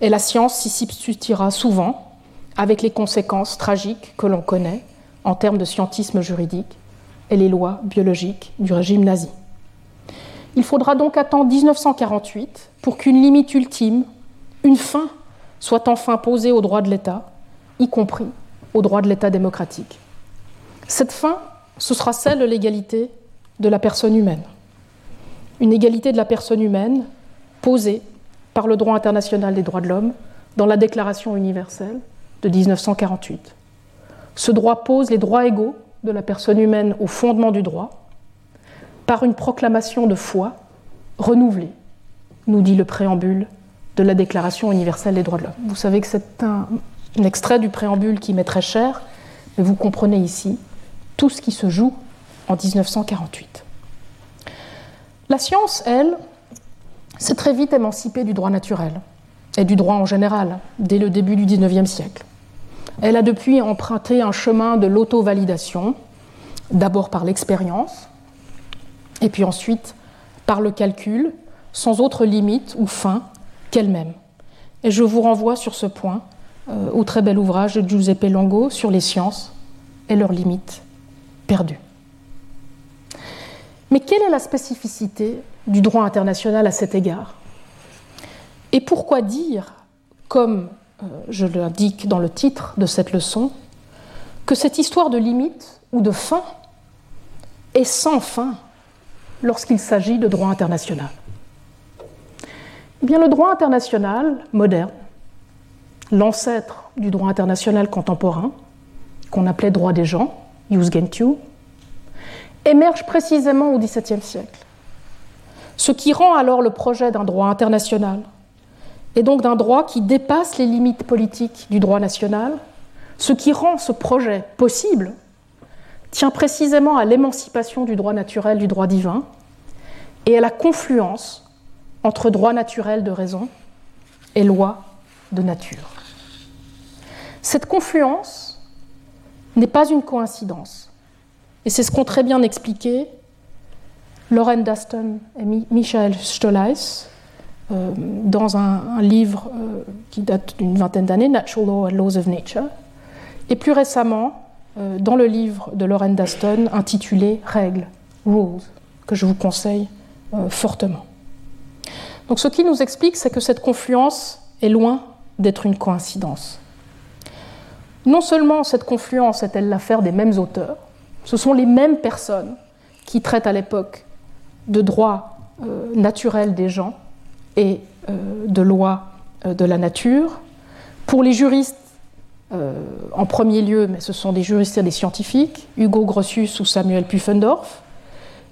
et la science s'y substituera souvent, avec les conséquences tragiques que l'on connaît en termes de scientisme juridique et les lois biologiques du régime nazi. Il faudra donc attendre 1948 pour qu'une limite ultime une fin soit enfin posée au droit de l'État, y compris au droit de l'État démocratique. Cette fin, ce sera celle de l'égalité de la personne humaine. Une égalité de la personne humaine posée par le droit international des droits de l'homme dans la Déclaration universelle de 1948. Ce droit pose les droits égaux de la personne humaine au fondement du droit par une proclamation de foi renouvelée, nous dit le préambule de la Déclaration universelle des droits de l'homme. Vous savez que c'est un, extrait du préambule qui m'est très cher, mais vous comprenez ici tout ce qui se joue en 1948. La science, elle, s'est très vite émancipée du droit naturel et du droit en général dès le début du XIXe siècle. Elle a depuis emprunté un chemin de l'auto-validation, d'abord par l'expérience, et puis ensuite par le calcul, sans autre limite ou fin qu'elle-même. Et je vous renvoie sur ce point euh, au très bel ouvrage de Giuseppe Longo sur les sciences et leurs limites perdues. Mais quelle est la spécificité du droit international à cet égard? Et pourquoi dire, comme je l'indique dans le titre de cette leçon, que cette histoire de limite ou de fin est sans fin lorsqu'il s'agit de droit international eh bien, le droit international moderne, l'ancêtre du droit international contemporain, qu'on appelait droit des gens, jus gentium, émerge précisément au XVIIe siècle. Ce qui rend alors le projet d'un droit international, et donc d'un droit qui dépasse les limites politiques du droit national, ce qui rend ce projet possible, tient précisément à l'émancipation du droit naturel du droit divin et à la confluence entre droit naturel de raison et loi de nature. Cette confluence n'est pas une coïncidence. Et c'est ce qu'ont très bien expliqué Lauren Dustin et Michael Stolleis euh, dans un, livre euh, qui date d'une vingtaine d'années, Natural Law and Laws of Nature, et plus récemment euh, dans le livre de Lauren Dustin intitulé Règles, Rules, que je vous conseille fortement. Donc ce qui nous explique, c'est que cette confluence est loin d'être une coïncidence. Non seulement cette confluence est-elle l'affaire des mêmes auteurs, ce sont les mêmes personnes qui traitent à l'époque de droit euh, naturel des gens et euh, de loi euh, de la nature. Pour les juristes, en premier lieu, mais ce sont des juristes et des scientifiques, Hugo Grotius ou Samuel Pufendorf,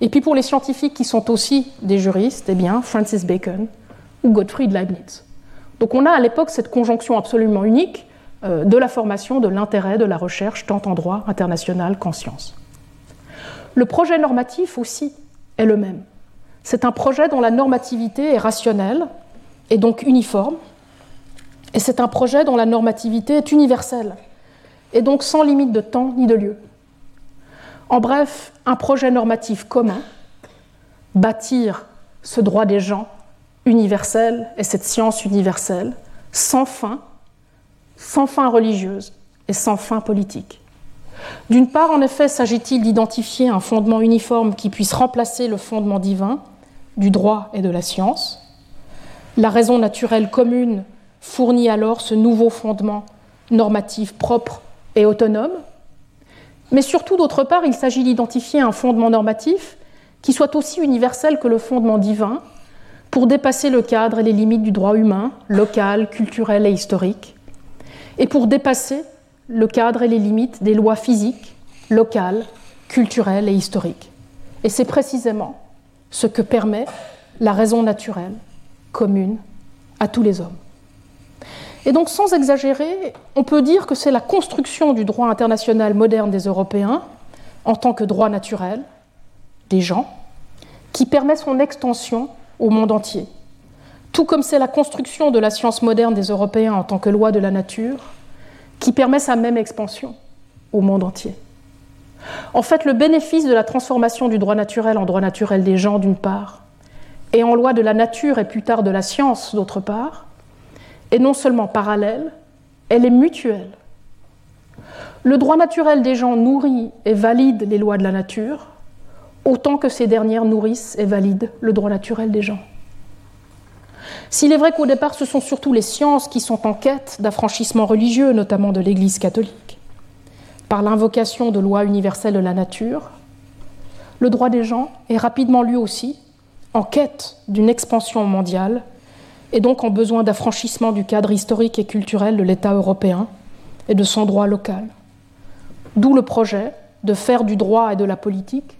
et puis pour les scientifiques qui sont aussi des juristes, eh bien Francis Bacon ou Gottfried Leibniz. Donc on a à l'époque cette conjonction absolument unique euh, de la formation de l'intérêt de la recherche tant en droit international qu'en sciences. Le projet normatif aussi est le même. C'est un projet dont la normativité est rationnelle et donc uniforme, et c'est un projet dont la normativité est universelle et donc sans limite de temps ni de lieu. En bref, un projet normatif commun, bâtir ce droit des gens universel et cette science universelle, sans fin, sans fin religieuse et sans fin politique. D'une part, en effet, s'agit-il d'identifier un fondement uniforme qui puisse remplacer le fondement divin du droit et de la science. La raison naturelle commune fournit alors ce nouveau fondement normatif propre et autonome mais surtout, d'autre part, il s'agit d'identifier un fondement normatif qui soit aussi universel que le fondement divin pour dépasser le cadre et les limites du droit humain, local, culturel et historique, et pour dépasser le cadre et les limites des lois physiques, locales, culturelles et historiques. Et c'est précisément ce que permet la raison naturelle commune à tous les hommes. Et donc, sans exagérer, on peut dire que c'est la construction du droit international moderne des Européens, en tant que droit naturel des gens, qui permet son extension au monde entier. Tout comme c'est la construction de la science moderne des Européens en tant que loi de la nature, qui permet sa même expansion au monde entier. En fait, le bénéfice de la transformation du droit naturel en droit naturel des gens, d'une part, et en loi de la nature et plus tard de la science, d'autre part, est non seulement parallèle, elle est mutuelle. Le droit naturel des gens nourrit et valide les lois de la nature, autant que ces dernières nourrissent et valident le droit naturel des gens. S'il est vrai qu'au départ, ce sont surtout les sciences qui sont en quête d'affranchissement religieux, notamment de l'Église catholique, par l'invocation de lois universelles de la nature, le droit des gens est rapidement lui aussi en quête d'une expansion mondiale et donc en besoin d'affranchissement du cadre historique et culturel de l'État européen et de son droit local. D'où le projet de faire du droit et de la politique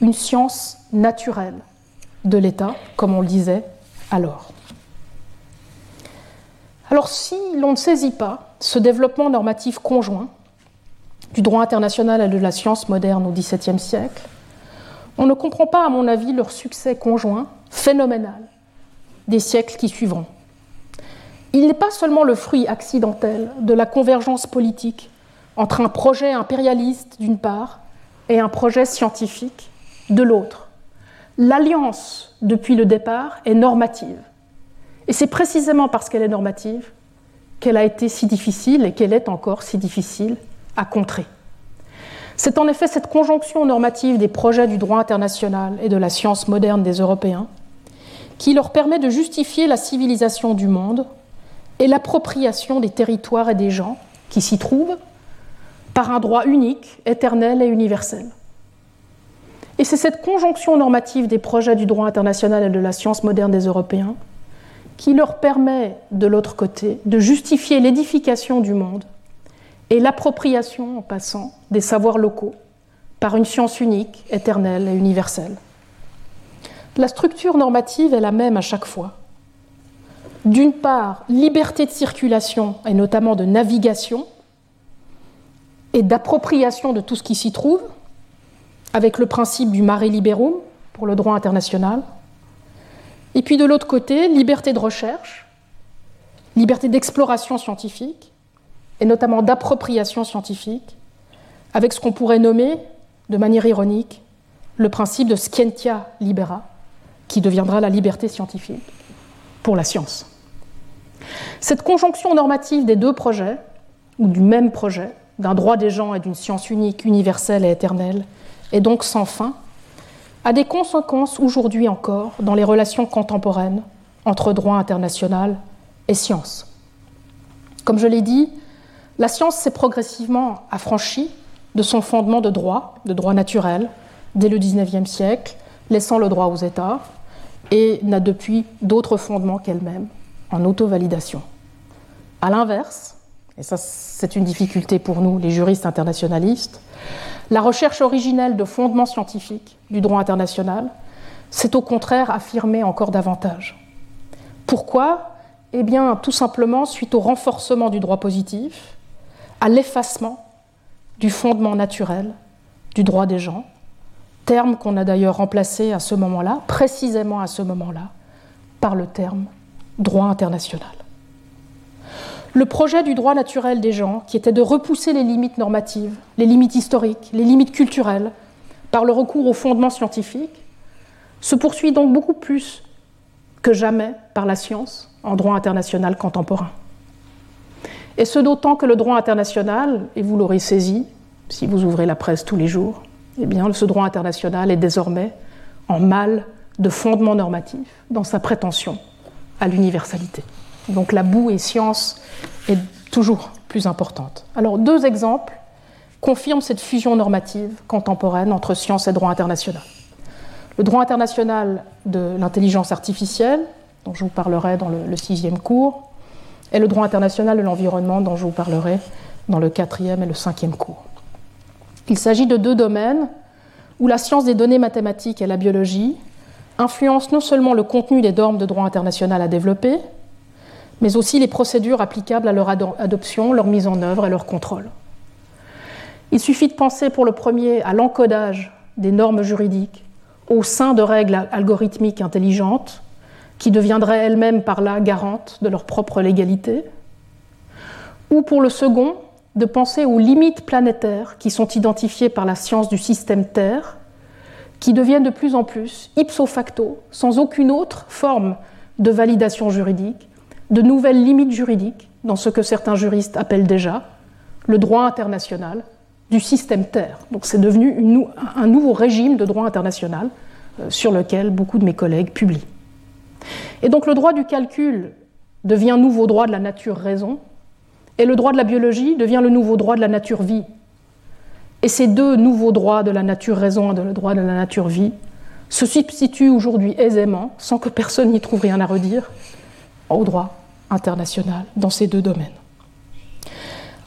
une science naturelle de l'État, comme on le disait alors. Alors si l'on ne saisit pas ce développement normatif conjoint du droit international et de la science moderne au XVIIe siècle, on ne comprend pas, à mon avis, leur succès conjoint, phénoménal, des siècles qui suivront. Il n'est pas seulement le fruit accidentel de la convergence politique entre un projet impérialiste d'une part et un projet scientifique de l'autre. L'alliance, depuis le départ, est normative. Et c'est précisément parce qu'elle est normative qu'elle a été si difficile et qu'elle est encore si difficile à contrer. C'est en effet cette conjonction normative des projets du droit international et de la science moderne des Européens qui leur permet de justifier la civilisation du monde et l'appropriation des territoires et des gens qui s'y trouvent par un droit unique, éternel et universel. Et c'est cette conjonction normative des projets du droit international et de la science moderne des Européens qui leur permet, de l'autre côté, de justifier l'édification du monde et l'appropriation, en passant, des savoirs locaux par une science unique, éternelle et universelle. La structure normative est la même à chaque fois. D'une part, liberté de circulation et notamment de navigation et d'appropriation de tout ce qui s'y trouve, avec le principe du mare liberum pour le droit international, et puis de l'autre côté, liberté de recherche, liberté d'exploration scientifique, et notamment d'appropriation scientifique, avec ce qu'on pourrait nommer, de manière ironique, le principe de scientia libera, qui deviendra la liberté scientifique pour la science. Cette conjonction normative des deux projets, ou du même projet, d'un droit des gens et d'une science unique, universelle et éternelle, est donc sans fin, a des conséquences aujourd'hui encore dans les relations contemporaines entre droit international et science. Comme je l'ai dit, la science s'est progressivement affranchie de son fondement de droit, de droit naturel, dès le XIXe siècle, laissant le droit aux États, et n'a depuis d'autres fondements qu'elle-même, en auto-validation. A l'inverse, et ça c'est une difficulté pour nous, les juristes internationalistes, la recherche originelle de fondements scientifiques du droit international s'est au contraire affirmée encore davantage. Pourquoi? Eh bien, tout simplement suite au renforcement du droit positif, à l'effacement du fondement naturel du droit des gens, terme qu'on a d'ailleurs remplacé à ce moment-là, précisément à ce moment-là, par le terme droit international le projet du droit naturel des gens, qui était de repousser les limites normatives, les limites historiques, les limites culturelles, par le recours aux fondements scientifiques, se poursuit donc beaucoup plus que jamais par la science en droit international contemporain. Et ce d'autant que le droit international, et vous l'aurez saisi si vous ouvrez la presse tous les jours, eh bien, ce droit international est désormais en mal de fondement normatif dans sa prétention à l'universalité. Donc la boue et science est toujours plus importante. Alors deux exemples confirment cette fusion normative contemporaine entre science et droit international. Le droit international de l'intelligence artificielle, dont je vous parlerai dans le, sixième cours, et le droit international de l'environnement, dont je vous parlerai dans le quatrième et le cinquième cours. Il s'agit de deux domaines où la science des données mathématiques et la biologie influencent non seulement le contenu des normes de droit international à développer, mais aussi les procédures applicables à leur adoption, leur mise en œuvre et leur contrôle. Il suffit de penser pour le premier à l'encodage des normes juridiques au sein de règles algorithmiques intelligentes qui deviendraient elles-mêmes par là garantes de leur propre légalité, ou pour le second, de penser aux limites planétaires qui sont identifiées par la science du système Terre, qui deviennent de plus en plus, ipso facto, sans aucune autre forme de validation juridique, de nouvelles limites juridiques dans ce que certains juristes appellent déjà le droit international du système Terre. Donc c'est devenu un nouveau régime de droit international euh, sur lequel beaucoup de mes collègues publient. Et donc le droit du calcul devient nouveau droit de la nature raison, et le droit de la biologie devient le nouveau droit de la nature vie. et ces deux nouveaux droits de la nature-raison et de droit de la nature-vie se substituent aujourd'hui aisément, sans que personne n'y trouve rien à redire, au droit international dans ces deux domaines.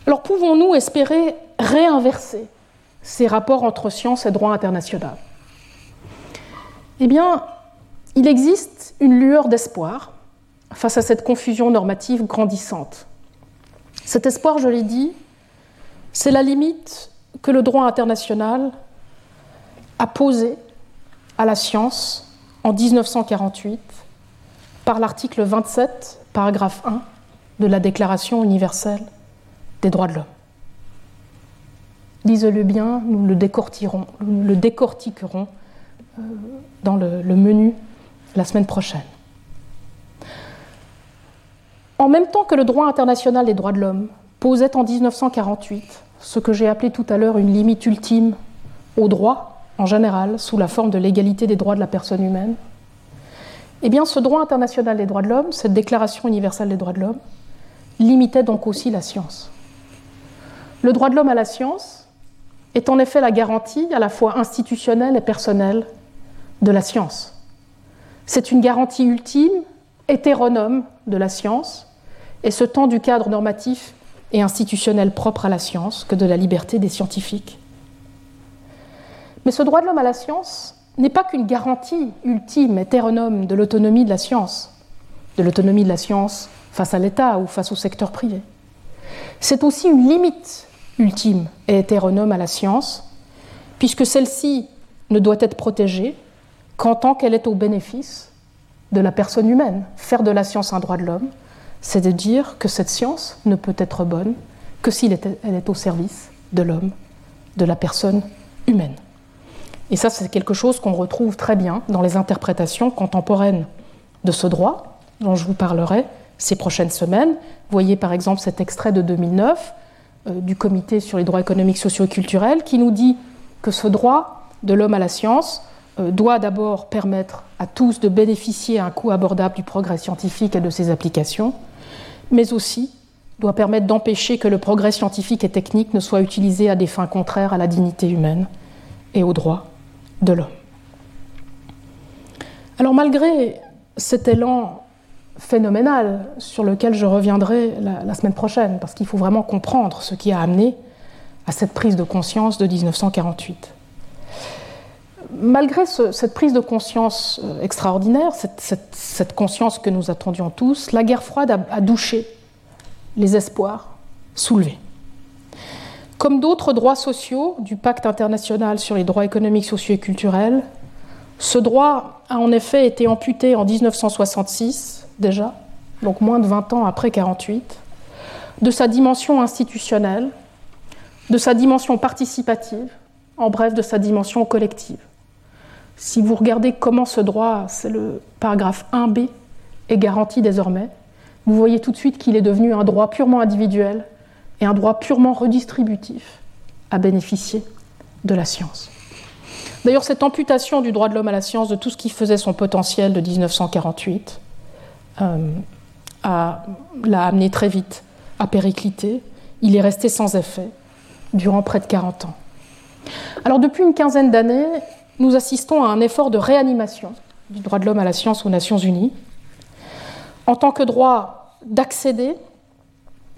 Alors pouvons-nous espérer réinverser ces rapports entre science et droit international? Eh bien, il existe une lueur d'espoir face à cette confusion normative grandissante. Cet espoir, je l'ai dit, c'est la limite que le droit international a posée à la science en 1948 par l'article 27, paragraphe 1 de la Déclaration universelle des droits de l'homme. Lisez-le bien, nous le décortiquerons, euh, dans le, le menu la semaine prochaine. En même temps que le droit international des droits de l'homme posait en 1948 ce que j'ai appelé tout à l'heure une limite ultime au droit en général, sous la forme de l'égalité des droits de la personne humaine, eh bien ce droit international des droits de l'homme, cette déclaration universelle des droits de l'homme, limitait donc aussi la science. Le droit de l'homme à la science est en effet la garantie à la fois institutionnelle et personnelle de la science. C'est une garantie ultime, hétéronome de la science, et ce temps du cadre normatif et institutionnel propre à la science que de la liberté des scientifiques. Mais ce droit de l'homme à la science n'est pas qu'une garantie ultime, hétéronome de l'autonomie de la science, de l'autonomie de la science face à l'État ou face au secteur privé. C'est aussi une limite ultime et hétéronome à la science, puisque celle-ci ne doit être protégée qu'en tant qu'elle est au bénéfice de la personne humaine. Faire de la science un droit de l'homme, c'est de dire que cette science ne peut être bonne que si elle est au service de l'homme, de la personne humaine. Et ça, c'est quelque chose qu'on retrouve très bien dans les interprétations contemporaines de ce droit, dont je vous parlerai ces prochaines semaines. Voyez par exemple cet extrait de 2009 euh, du Comité sur les droits économiques, sociaux et culturels, qui nous dit que ce droit de l'homme à la science euh, doit d'abord permettre à tous de bénéficier à un coût abordable du progrès scientifique et de ses applications, mais aussi doit permettre d'empêcher que le progrès scientifique et technique ne soit utilisé à des fins contraires à la dignité humaine et aux droits de l'homme. Alors malgré cet élan phénoménal sur lequel je reviendrai la, semaine prochaine, parce qu'il faut vraiment comprendre ce qui a amené à cette prise de conscience de 1948. Malgré cette prise de conscience euh, extraordinaire, cette, conscience que nous attendions tous, la guerre froide a douché les espoirs soulevés. Comme d'autres droits sociaux du pacte international sur les droits économiques, sociaux et culturels, ce droit a en effet été amputé en 1966 déjà, donc moins de 20 ans après 1948, de sa dimension institutionnelle, de sa dimension participative, en bref de sa dimension collective. Si vous regardez comment ce droit, c'est le paragraphe 1b, est garanti désormais, vous voyez tout de suite qu'il est devenu un droit purement individuel et un droit purement redistributif à bénéficier de la science. D'ailleurs, cette amputation du droit de l'homme à la science, de tout ce qui faisait son potentiel de 1948, euh, l'a amené très vite à péricliter. Il est resté sans effet durant près de 40 ans. Alors, depuis une quinzaine d'années, nous assistons à un effort de réanimation du droit de l'homme à la science aux Nations Unies, en tant que droit d'accéder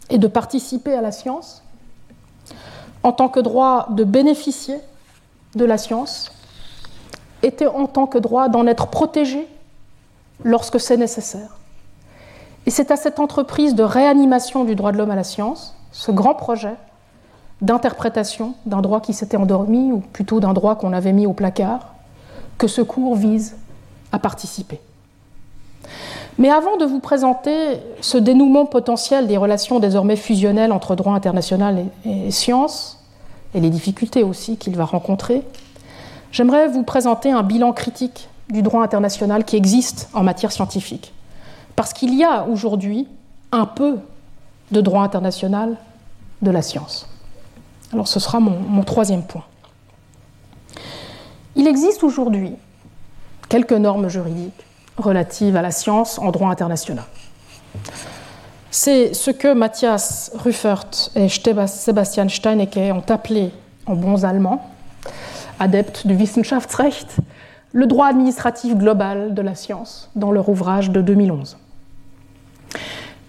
et de participer à la science, en tant que droit de bénéficier de la science, et en tant que droit d'en être protégé lorsque c'est nécessaire. Et c'est à cette entreprise de réanimation du droit de l'homme à la science, ce grand projet d'interprétation d'un droit qui s'était endormi, ou plutôt d'un droit qu'on avait mis au placard, que ce cours vise à participer. Mais avant de vous présenter ce dénouement potentiel des relations désormais fusionnelles entre droit international et, science, et les difficultés aussi qu'il va rencontrer, j'aimerais vous présenter un bilan critique du droit international qui existe en matière scientifique. Parce qu'il y a aujourd'hui un peu de droit international de la science. Alors ce sera mon troisième point. Il existe aujourd'hui quelques normes juridiques relative à la science en droit international. C'est ce que Matthias Ruffert et Sebastian Steinecke ont appelé en bons allemands, adeptes du Wissenschaftsrecht, le droit administratif global de la science dans leur ouvrage de 2011.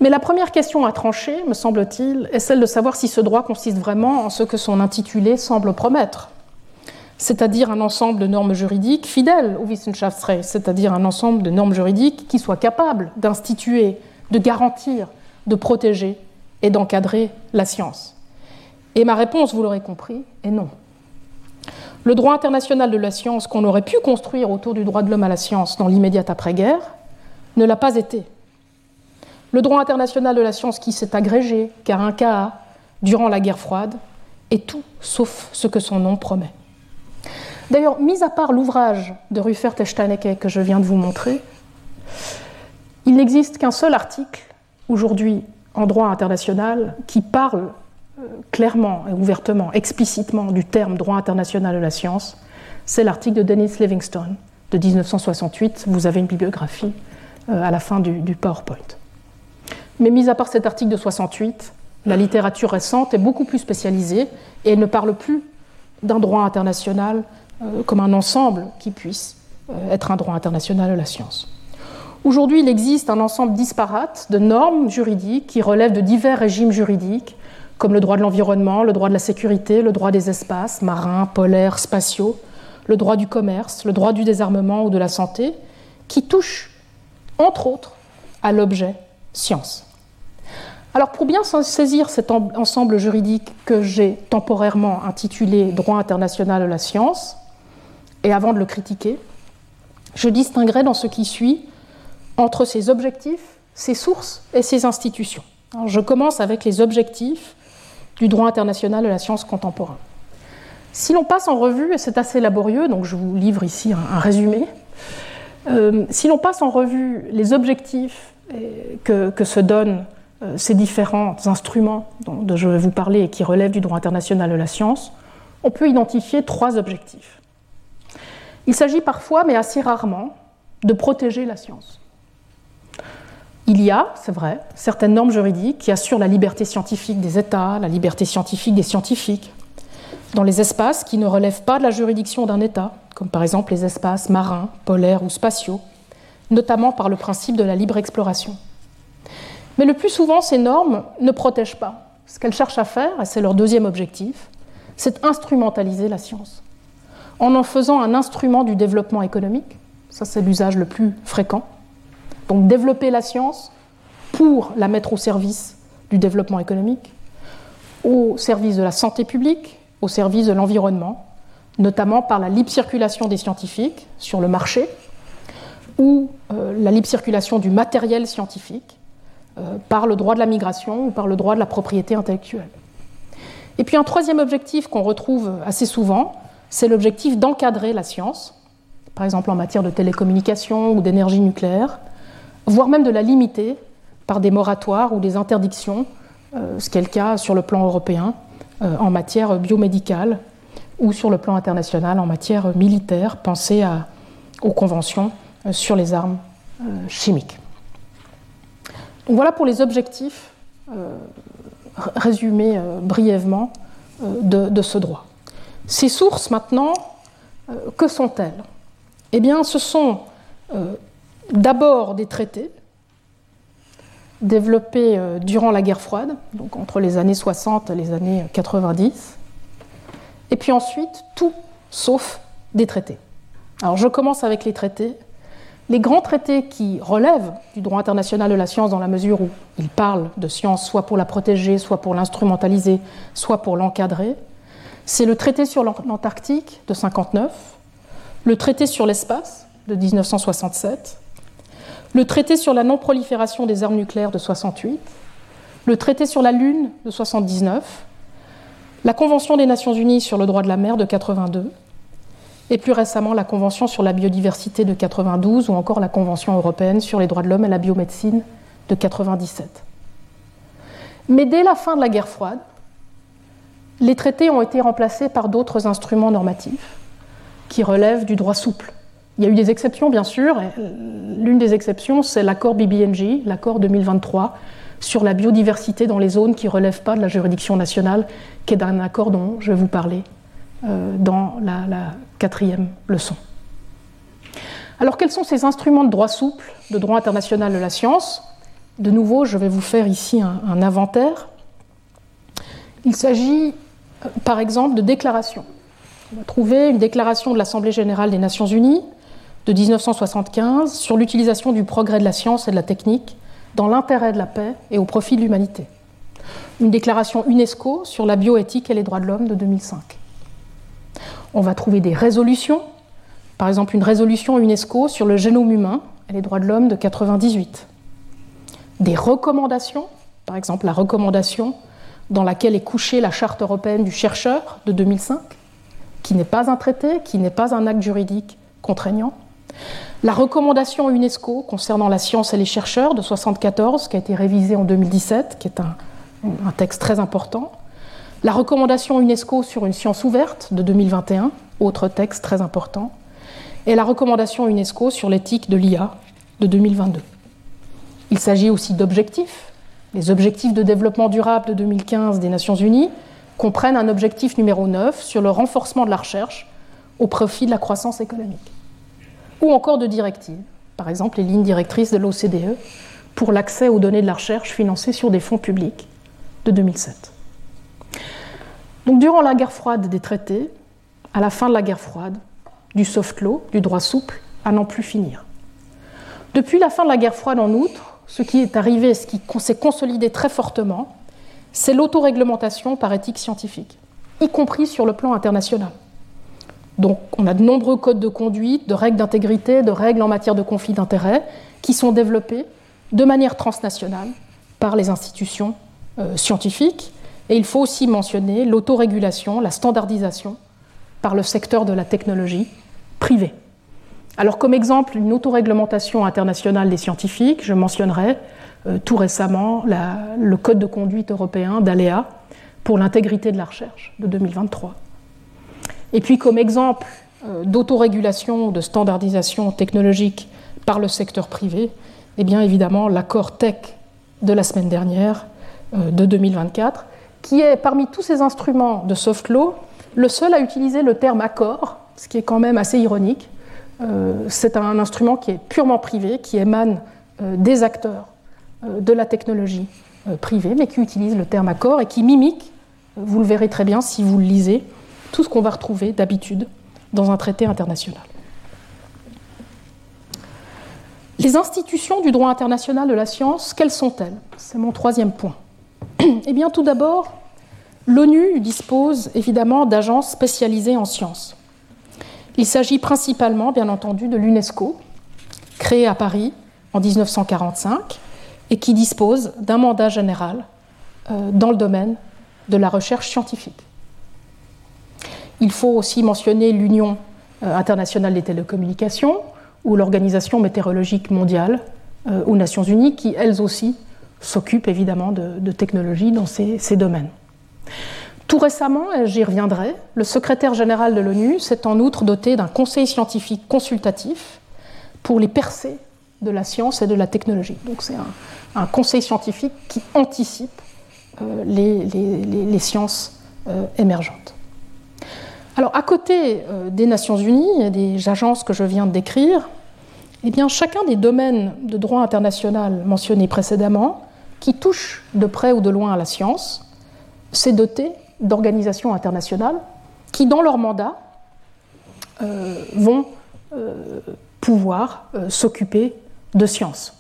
Mais la première question à trancher, me semble-t-il, est celle de savoir si ce droit consiste vraiment en ce que son intitulé semble promettre, c'est-à-dire un ensemble de normes juridiques fidèles au Wissenschaftsrecht, c'est-à-dire un ensemble de normes juridiques qui soient capables d'instituer, de garantir, de protéger et d'encadrer la science. Et ma réponse, vous l'aurez compris, est non. Le droit international de la science qu'on aurait pu construire autour du droit de l'homme à la science dans l'immédiate après-guerre ne l'a pas été. Le droit international de la science qui s'est agrégé, car un cas durant la guerre froide, est tout sauf ce que son nom promet. D'ailleurs, mis à part l'ouvrage de Ruffert et Steinecke que je viens de vous montrer, il n'existe qu'un seul article aujourd'hui en droit international qui parle euh, clairement et ouvertement, explicitement du terme droit international de la science. C'est l'article de Dennis Livingstone de 1968. Vous avez une bibliographie euh, à la fin du, PowerPoint. Mais mis à part cet article de 68, la littérature récente est beaucoup plus spécialisée et elle ne parle plus d'un droit international euh, comme un ensemble qui puisse euh, être un droit international de la science. Aujourd'hui, il existe un ensemble disparate de normes juridiques qui relèvent de divers régimes juridiques, comme le droit de l'environnement, le droit de la sécurité, le droit des espaces marins, polaires, spatiaux, le droit du commerce, le droit du désarmement ou de la santé, qui touchent, entre autres, à l'objet science. Alors pour bien saisir cet ensemble juridique que j'ai temporairement intitulé Droit international de la science, et avant de le critiquer, je distinguerai dans ce qui suit entre ses objectifs, ses sources et ses institutions. je commence avec les objectifs du droit international de la science contemporaine. Si l'on passe en revue, et c'est assez laborieux, donc je vous livre ici un, résumé, euh, si l'on passe en revue les objectifs que, se donnent euh, ces différents instruments dont je vais vous parler et qui relèvent du droit international de la science, on peut identifier trois objectifs. Il s'agit parfois, mais assez rarement, de protéger la science. Il y a, c'est vrai, certaines normes juridiques qui assurent la liberté scientifique des États, la liberté scientifique des scientifiques, dans les espaces qui ne relèvent pas de la juridiction d'un État, comme par exemple les espaces marins, polaires ou spatiaux, notamment par le principe de la libre exploration. Mais le plus souvent, ces normes ne protègent pas. Ce qu'elles cherchent à faire, et c'est leur deuxième objectif, c'est instrumentaliser la science en en faisant un instrument du développement économique. Ça, c'est l'usage le plus fréquent. Donc développer la science pour la mettre au service du développement économique, au service de la santé publique, au service de l'environnement, notamment par la libre circulation des scientifiques sur le marché ou euh, la libre circulation du matériel scientifique euh, par le droit de la migration ou par le droit de la propriété intellectuelle. Et puis un troisième objectif qu'on retrouve assez souvent, c'est l'objectif d'encadrer la science, par exemple en matière de télécommunications ou d'énergie nucléaire, voire même de la limiter par des moratoires ou des interdictions, euh, ce qui est le cas sur le plan européen euh, en matière biomédicale ou sur le plan international en matière militaire. Pensez aux conventions euh, sur les armes chimiques. Voilà pour les objectifs résumés brièvement de ce droit. Ces sources, maintenant, euh, que sont-elles? Eh bien, ce sont euh, d'abord des traités développés euh, durant la guerre froide, donc entre les années 60 et les années 90, et puis ensuite tout sauf des traités. Alors je commence avec les traités. Les grands traités qui relèvent du droit international de la science dans la mesure où ils parlent de science soit pour la protéger, soit pour l'instrumentaliser, soit pour l'encadrer, c'est le traité sur l'Antarctique de 59, le traité sur l'espace de 1967, le traité sur la non-prolifération des armes nucléaires de 68, le traité sur la Lune de 79, la Convention des Nations Unies sur le droit de la mer de 82, et plus récemment la Convention sur la biodiversité de 92 ou encore la Convention européenne sur les droits de l'homme et la biomédecine de 97. Mais dès la fin de la guerre froide, les traités ont été remplacés par d'autres instruments normatifs qui relèvent du droit souple. Il y a eu des exceptions, bien sûr. L'une des exceptions, c'est l'accord BBNJ, l'accord 2023 sur la biodiversité dans les zones qui ne relèvent pas de la juridiction nationale, qui est un accord dont je vais vous parler dans la, quatrième leçon. Alors quels sont ces instruments de droit souple, de droit international de la science? De nouveau, je vais vous faire ici un, inventaire. Il s'agit euh, par exemple de déclarations. On va trouver une déclaration de l'Assemblée générale des Nations unies de 1975 sur l'utilisation du progrès de la science et de la technique dans l'intérêt de la paix et au profit de l'humanité. Une déclaration UNESCO sur la bioéthique et les droits de l'homme de 2005. On va trouver des résolutions par exemple, une résolution UNESCO sur le génome humain et les droits de l'homme de 98. Des recommandations, par exemple la recommandation dans laquelle est couchée la Charte européenne du chercheur de 2005, qui n'est pas un traité, qui n'est pas un acte juridique contraignant. La recommandation UNESCO concernant la science et les chercheurs de 1974, qui a été révisée en 2017, qui est un, texte très important. La recommandation UNESCO sur une science ouverte de 2021, autre texte très important et la recommandation UNESCO sur l'éthique de l'IA de 2022. Il s'agit aussi d'objectifs. Les objectifs de développement durable de 2015 des Nations Unies comprennent un objectif numéro 9 sur le renforcement de la recherche au profit de la croissance économique. Ou encore de directives, par exemple les lignes directrices de l'OCDE pour l'accès aux données de la recherche financées sur des fonds publics de 2007. Donc durant la guerre froide des traités, à la fin de la guerre froide, du soft law, du droit souple, à n'en plus finir. Depuis la fin de la guerre froide, en outre, ce qui est arrivé, ce qui s'est consolidé très fortement, c'est l'autoréglementation par éthique scientifique, y compris sur le plan international. Donc on a de nombreux codes de conduite, de règles d'intégrité, de règles en matière de conflit d'intérêts qui sont développés de manière transnationale par les institutions euh, scientifiques. Et il faut aussi mentionner l'autorégulation, la standardisation par le secteur de la technologie privé. Alors comme exemple, une autoréglementation internationale des scientifiques, je mentionnerai euh, tout récemment le Code de conduite européen d'ALEA pour l'intégrité de la recherche de 2023. Et puis comme exemple euh, d'autorégulation, de standardisation technologique par le secteur privé, eh bien évidemment l'accord TEC de la semaine dernière, euh, de 2024, qui est parmi tous ces instruments de soft law le seul à utiliser le terme accord, ce qui est quand même assez ironique. Euh, c'est un instrument qui est purement privé, qui émane euh, des acteurs euh, de la technologie privée, mais qui utilise le terme accord et qui mimique, vous le verrez très bien si vous le lisez, tout ce qu'on va retrouver d'habitude dans un traité international. Les institutions du droit international de la science, quelles sont-elles? C'est mon troisième point. Eh bien, tout d'abord, L'ONU dispose évidemment d'agences spécialisées en sciences. Il s'agit principalement, bien entendu, de l'UNESCO, créée à Paris en 1945 et qui dispose d'un mandat général euh, dans le domaine de la recherche scientifique. Il faut aussi mentionner l'Union euh, internationale des télécommunications ou l'Organisation météorologique mondiale euh, aux Nations Unies, qui elles aussi s'occupent évidemment de, technologies dans ces domaines. Tout récemment, et j'y reviendrai, le secrétaire général de l'ONU s'est en outre doté d'un conseil scientifique consultatif pour les percées de la science et de la technologie. Donc c'est un, conseil scientifique qui anticipe euh, les, sciences euh, émergentes. Alors à côté euh, des Nations Unies et des agences que je viens de décrire, eh bien, chacun des domaines de droit international mentionnés précédemment, qui touchent de près ou de loin à la science, s'est doté d'organisations internationales qui, dans leur mandat, euh, vont euh, pouvoir euh, s'occuper de sciences.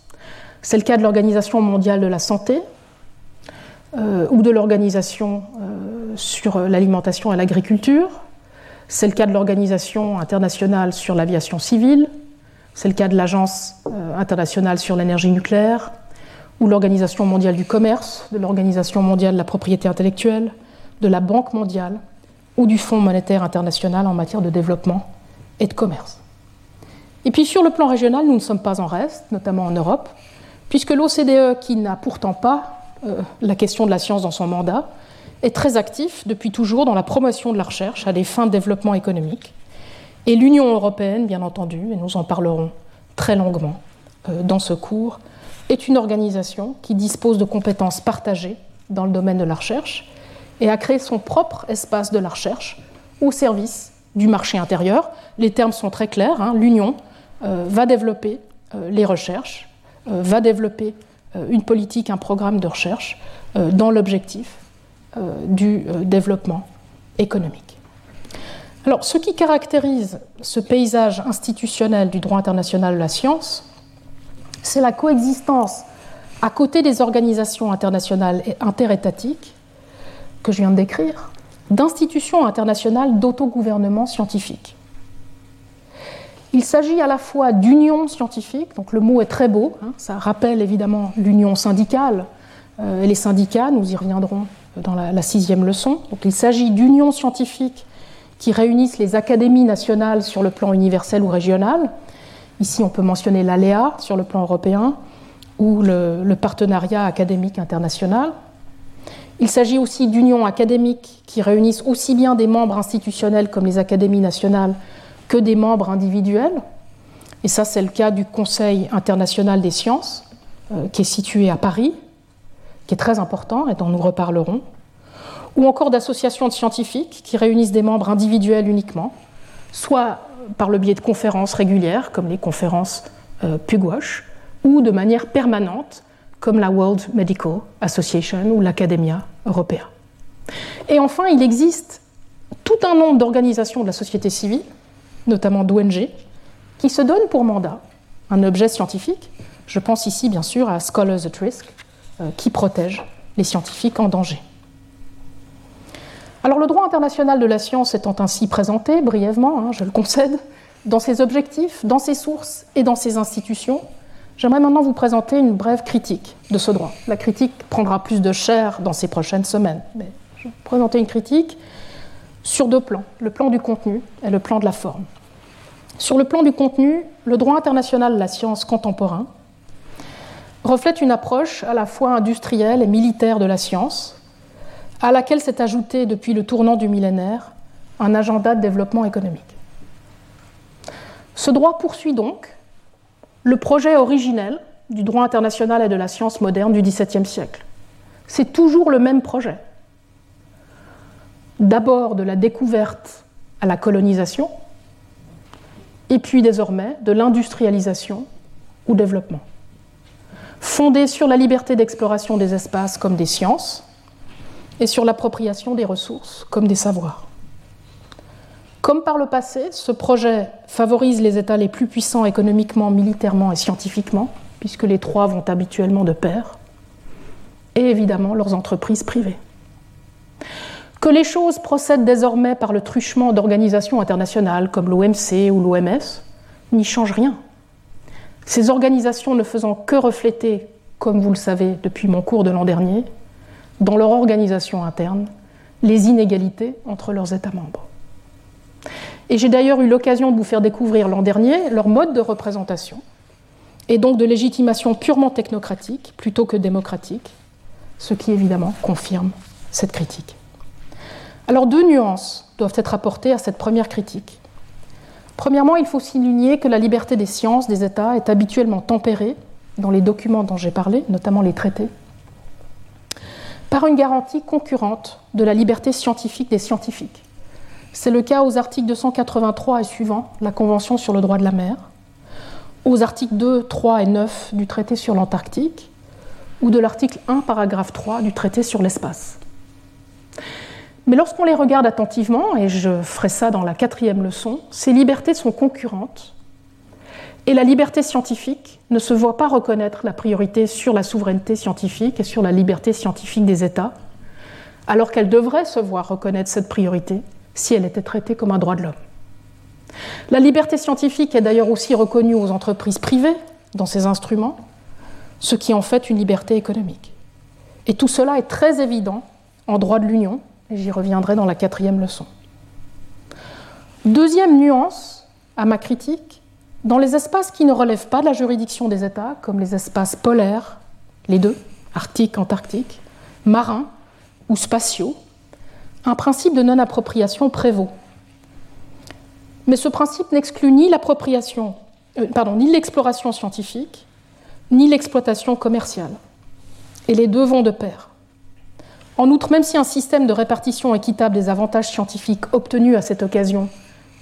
C'est le cas de l'Organisation mondiale de la santé ou de l'Organisation sur l'alimentation et l'agriculture. C'est le cas de l'Organisation internationale sur l'aviation civile. C'est le cas de l'Agence internationale sur l'énergie nucléaire ou l'Organisation mondiale du commerce, de l'Organisation mondiale de la propriété intellectuelle, de la Banque mondiale ou du Fonds monétaire international en matière de développement et de commerce. Et puis sur le plan régional, nous ne sommes pas en reste, notamment en Europe, puisque l'OCDE, qui n'a pourtant pas euh, la question de la science dans son mandat, est très actif depuis toujours dans la promotion de la recherche à des fins de développement économique. Et l'Union européenne, bien entendu, et nous en parlerons très longuement euh, dans ce cours, est une organisation qui dispose de compétences partagées dans le domaine de la recherche et a créé son propre espace de la recherche au service du marché intérieur. Les termes sont très clairs. Hein. L'Union va développer les recherches, va développer une politique, un programme de recherche dans l'objectif du développement économique. Alors, ce qui caractérise ce paysage institutionnel du droit international de la science, c'est la coexistence à côté des organisations internationales et interétatiques que je viens de décrire, d'institutions internationales d'autogouvernement scientifique. Il s'agit à la fois d'unions scientifiques, donc le mot est très beau, hein, ça rappelle évidemment l'union syndicale euh, et les syndicats, nous y reviendrons dans la, la sixième leçon. Donc il s'agit d'unions scientifiques qui réunissent les académies nationales sur le plan universel ou régional. Ici, on peut mentionner l'ALEA sur le plan européen ou le, partenariat académique international. Il s'agit aussi d'unions académiques qui réunissent aussi bien des membres institutionnels comme les académies nationales que des membres individuels. Et ça, c'est le cas du Conseil international des sciences, euh, qui est situé à Paris, qui est très important et dont nous reparlerons ou encore d'associations de scientifiques qui réunissent des membres individuels uniquement, soit par le biais de conférences régulières, comme les conférences euh, ou de manière permanente, comme la World Medical Association ou l'Academia Europea. Et enfin, il existe tout un nombre d'organisations de la société civile, notamment d'ONG, qui se donnent pour mandat un objet scientifique. Je pense ici bien sûr à Scholars at Risk, euh, qui protège les scientifiques en danger. Alors le droit international de la science étant ainsi présenté, brièvement, hein, je le concède, dans ses objectifs, dans ses sources et dans ses institutions, j'aimerais maintenant vous présenter une brève critique de ce droit. La critique prendra plus de chair dans ces prochaines semaines, mais je vais vous présenter une critique sur deux plans, le plan du contenu et le plan de la forme. Sur le plan du contenu, le droit international de la science contemporain reflète une approche à la fois industrielle et militaire de la science, à laquelle s'est ajouté depuis le tournant du millénaire un agenda de développement économique. Ce droit poursuit donc le projet originel du droit international et de la science moderne du XVIIe siècle. C'est toujours le même projet. D'abord de la découverte à la colonisation, et puis désormais de l'industrialisation ou développement. Fondé sur la liberté d'exploration des espaces comme des sciences, et sur l'appropriation des ressources comme des savoirs. Comme par le passé, ce projet favorise les États les plus puissants économiquement, militairement et scientifiquement, puisque les trois vont habituellement de pair, et évidemment leurs entreprises privées. Que les choses procèdent désormais par le truchement d'organisations internationales comme l'OMC ou l'OMS n'y change rien. Ces organisations ne faisant que refléter, comme vous le savez depuis mon cours de l'an dernier, dans leur organisation interne les inégalités entre leurs États membres. Et j'ai d'ailleurs eu l'occasion de vous faire découvrir l'an dernier leur mode de représentation, et donc de légitimation purement technocratique plutôt que démocratique, ce qui évidemment confirme cette critique. Alors deux nuances doivent être apportées à cette première critique. Premièrement, il faut souligner que la liberté des sciences des États est habituellement tempérée dans les documents dont j'ai parlé, notamment les traités, par une garantie concurrente de la liberté scientifique des scientifiques. C'est le cas aux articles 283 et suivants, la Convention sur le droit de la mer, aux articles 2, 3 et 9 du traité sur l'Antarctique, ou de l'article 1, paragraphe 3 du traité sur l'espace. Mais lorsqu'on les regarde attentivement, et je ferai ça dans la quatrième leçon, ces libertés sont concurrentes et la liberté scientifique ne se voit pas reconnaître la priorité sur la souveraineté scientifique et sur la liberté scientifique des États, alors qu'elle devrait se voir reconnaître cette priorité si elle était traitée comme un droit de l'homme. La liberté scientifique est d'ailleurs aussi reconnue aux entreprises privées dans ces instruments, ce qui en fait une liberté économique. Et tout cela est très évident en droit de l'Union, et j'y reviendrai dans la quatrième leçon. Deuxième nuance à ma critique, dans les espaces qui ne relèvent pas de la juridiction des États, comme les espaces polaires, les deux, arctique, antarctique, marins ou spatiaux, un principe de non-appropriation prévaut. Mais ce principe n'exclut ni l'appropriation, euh, ni l'exploration scientifique, ni l'exploitation commerciale. Et les deux vont de pair. En outre, même si un système de répartition équitable des avantages scientifiques obtenus à cette occasion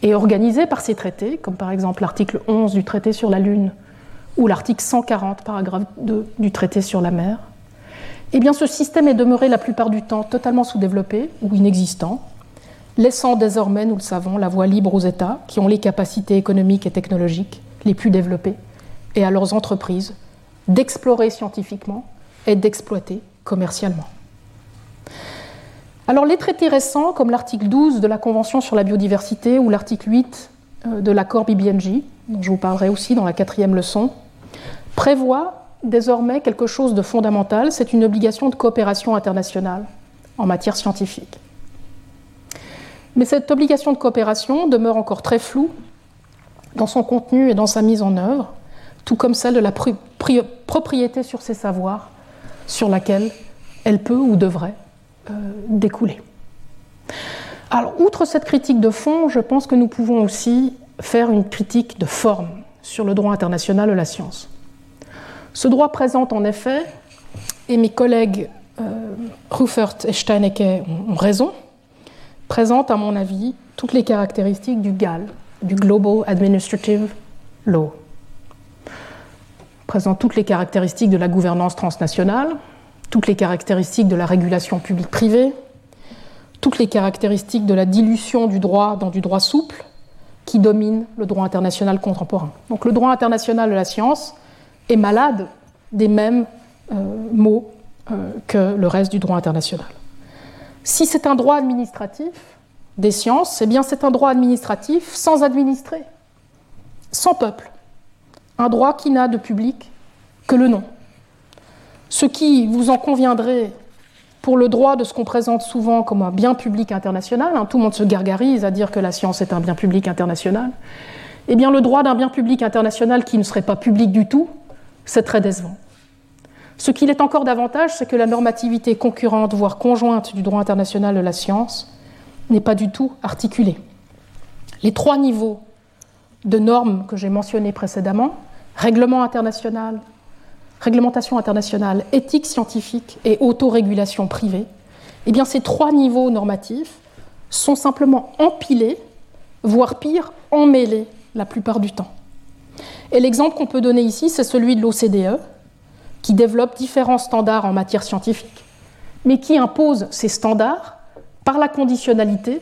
est organisé par ces traités, comme par exemple l'article 11 du traité sur la Lune ou l'article 140, paragraphe 2 du traité sur la mer, eh ce système est demeuré la plupart du temps totalement sous-développé ou inexistant, laissant désormais, nous le savons, la voie libre aux États qui ont les capacités économiques et technologiques les plus développées et à leurs entreprises d'explorer scientifiquement et d'exploiter commercialement. Alors les traités récents, comme l'article 12 de la Convention sur la biodiversité ou l'article 8 euh, de l'accord BBNJ, dont je vous parlerai aussi dans la quatrième leçon, prévoient désormais quelque chose de fondamental, c'est une obligation de coopération internationale en matière scientifique. Mais cette obligation de coopération demeure encore très floue dans son contenu et dans sa mise en œuvre, tout comme celle de la propriété sur ces savoirs sur laquelle elle peut ou devrait euh, découler. Alors, outre cette critique de fond, je pense que nous pouvons aussi faire une critique de forme sur le droit international de la science. Ce droit présente en effet, et mes collègues euh, Ruffert et Steinecke ont raison, présente à mon avis toutes les caractéristiques du GAL, du Global Administrative Law. Présente toutes les caractéristiques de la gouvernance transnationale, toutes les caractéristiques de la régulation publique-privée, toutes les caractéristiques de la dilution du droit dans du droit souple qui domine le droit international contemporain. Donc le droit international de la science est malade des mêmes euh, mots euh, que le reste du droit international. Si c'est un droit administratif des sciences, eh bien c'est un droit administratif sans administrer, sans peuple, un droit qui n'a de public que le nom. Ce qui, vous en conviendrez, pour le droit de ce qu'on présente souvent comme un bien public international, hein, tout le monde se gargarise à dire que la science est un bien public international, eh bien le droit d'un bien public international qui ne serait pas public du tout, c'est très décevant. Ce qu'il est encore davantage, c'est que la normativité concurrente, voire conjointe du droit international de la science, n'est pas du tout articulée. Les trois niveaux de normes que j'ai mentionnés précédemment, règlement international, réglementation internationale, éthique scientifique et autorégulation privée, eh bien ces trois niveaux normatifs sont simplement empilés, voire pire, emmêlés la plupart du temps. Et l'exemple qu'on peut donner ici, c'est celui de l'OCDE, qui développe différents standards en matière scientifique, mais qui impose ces standards par la conditionnalité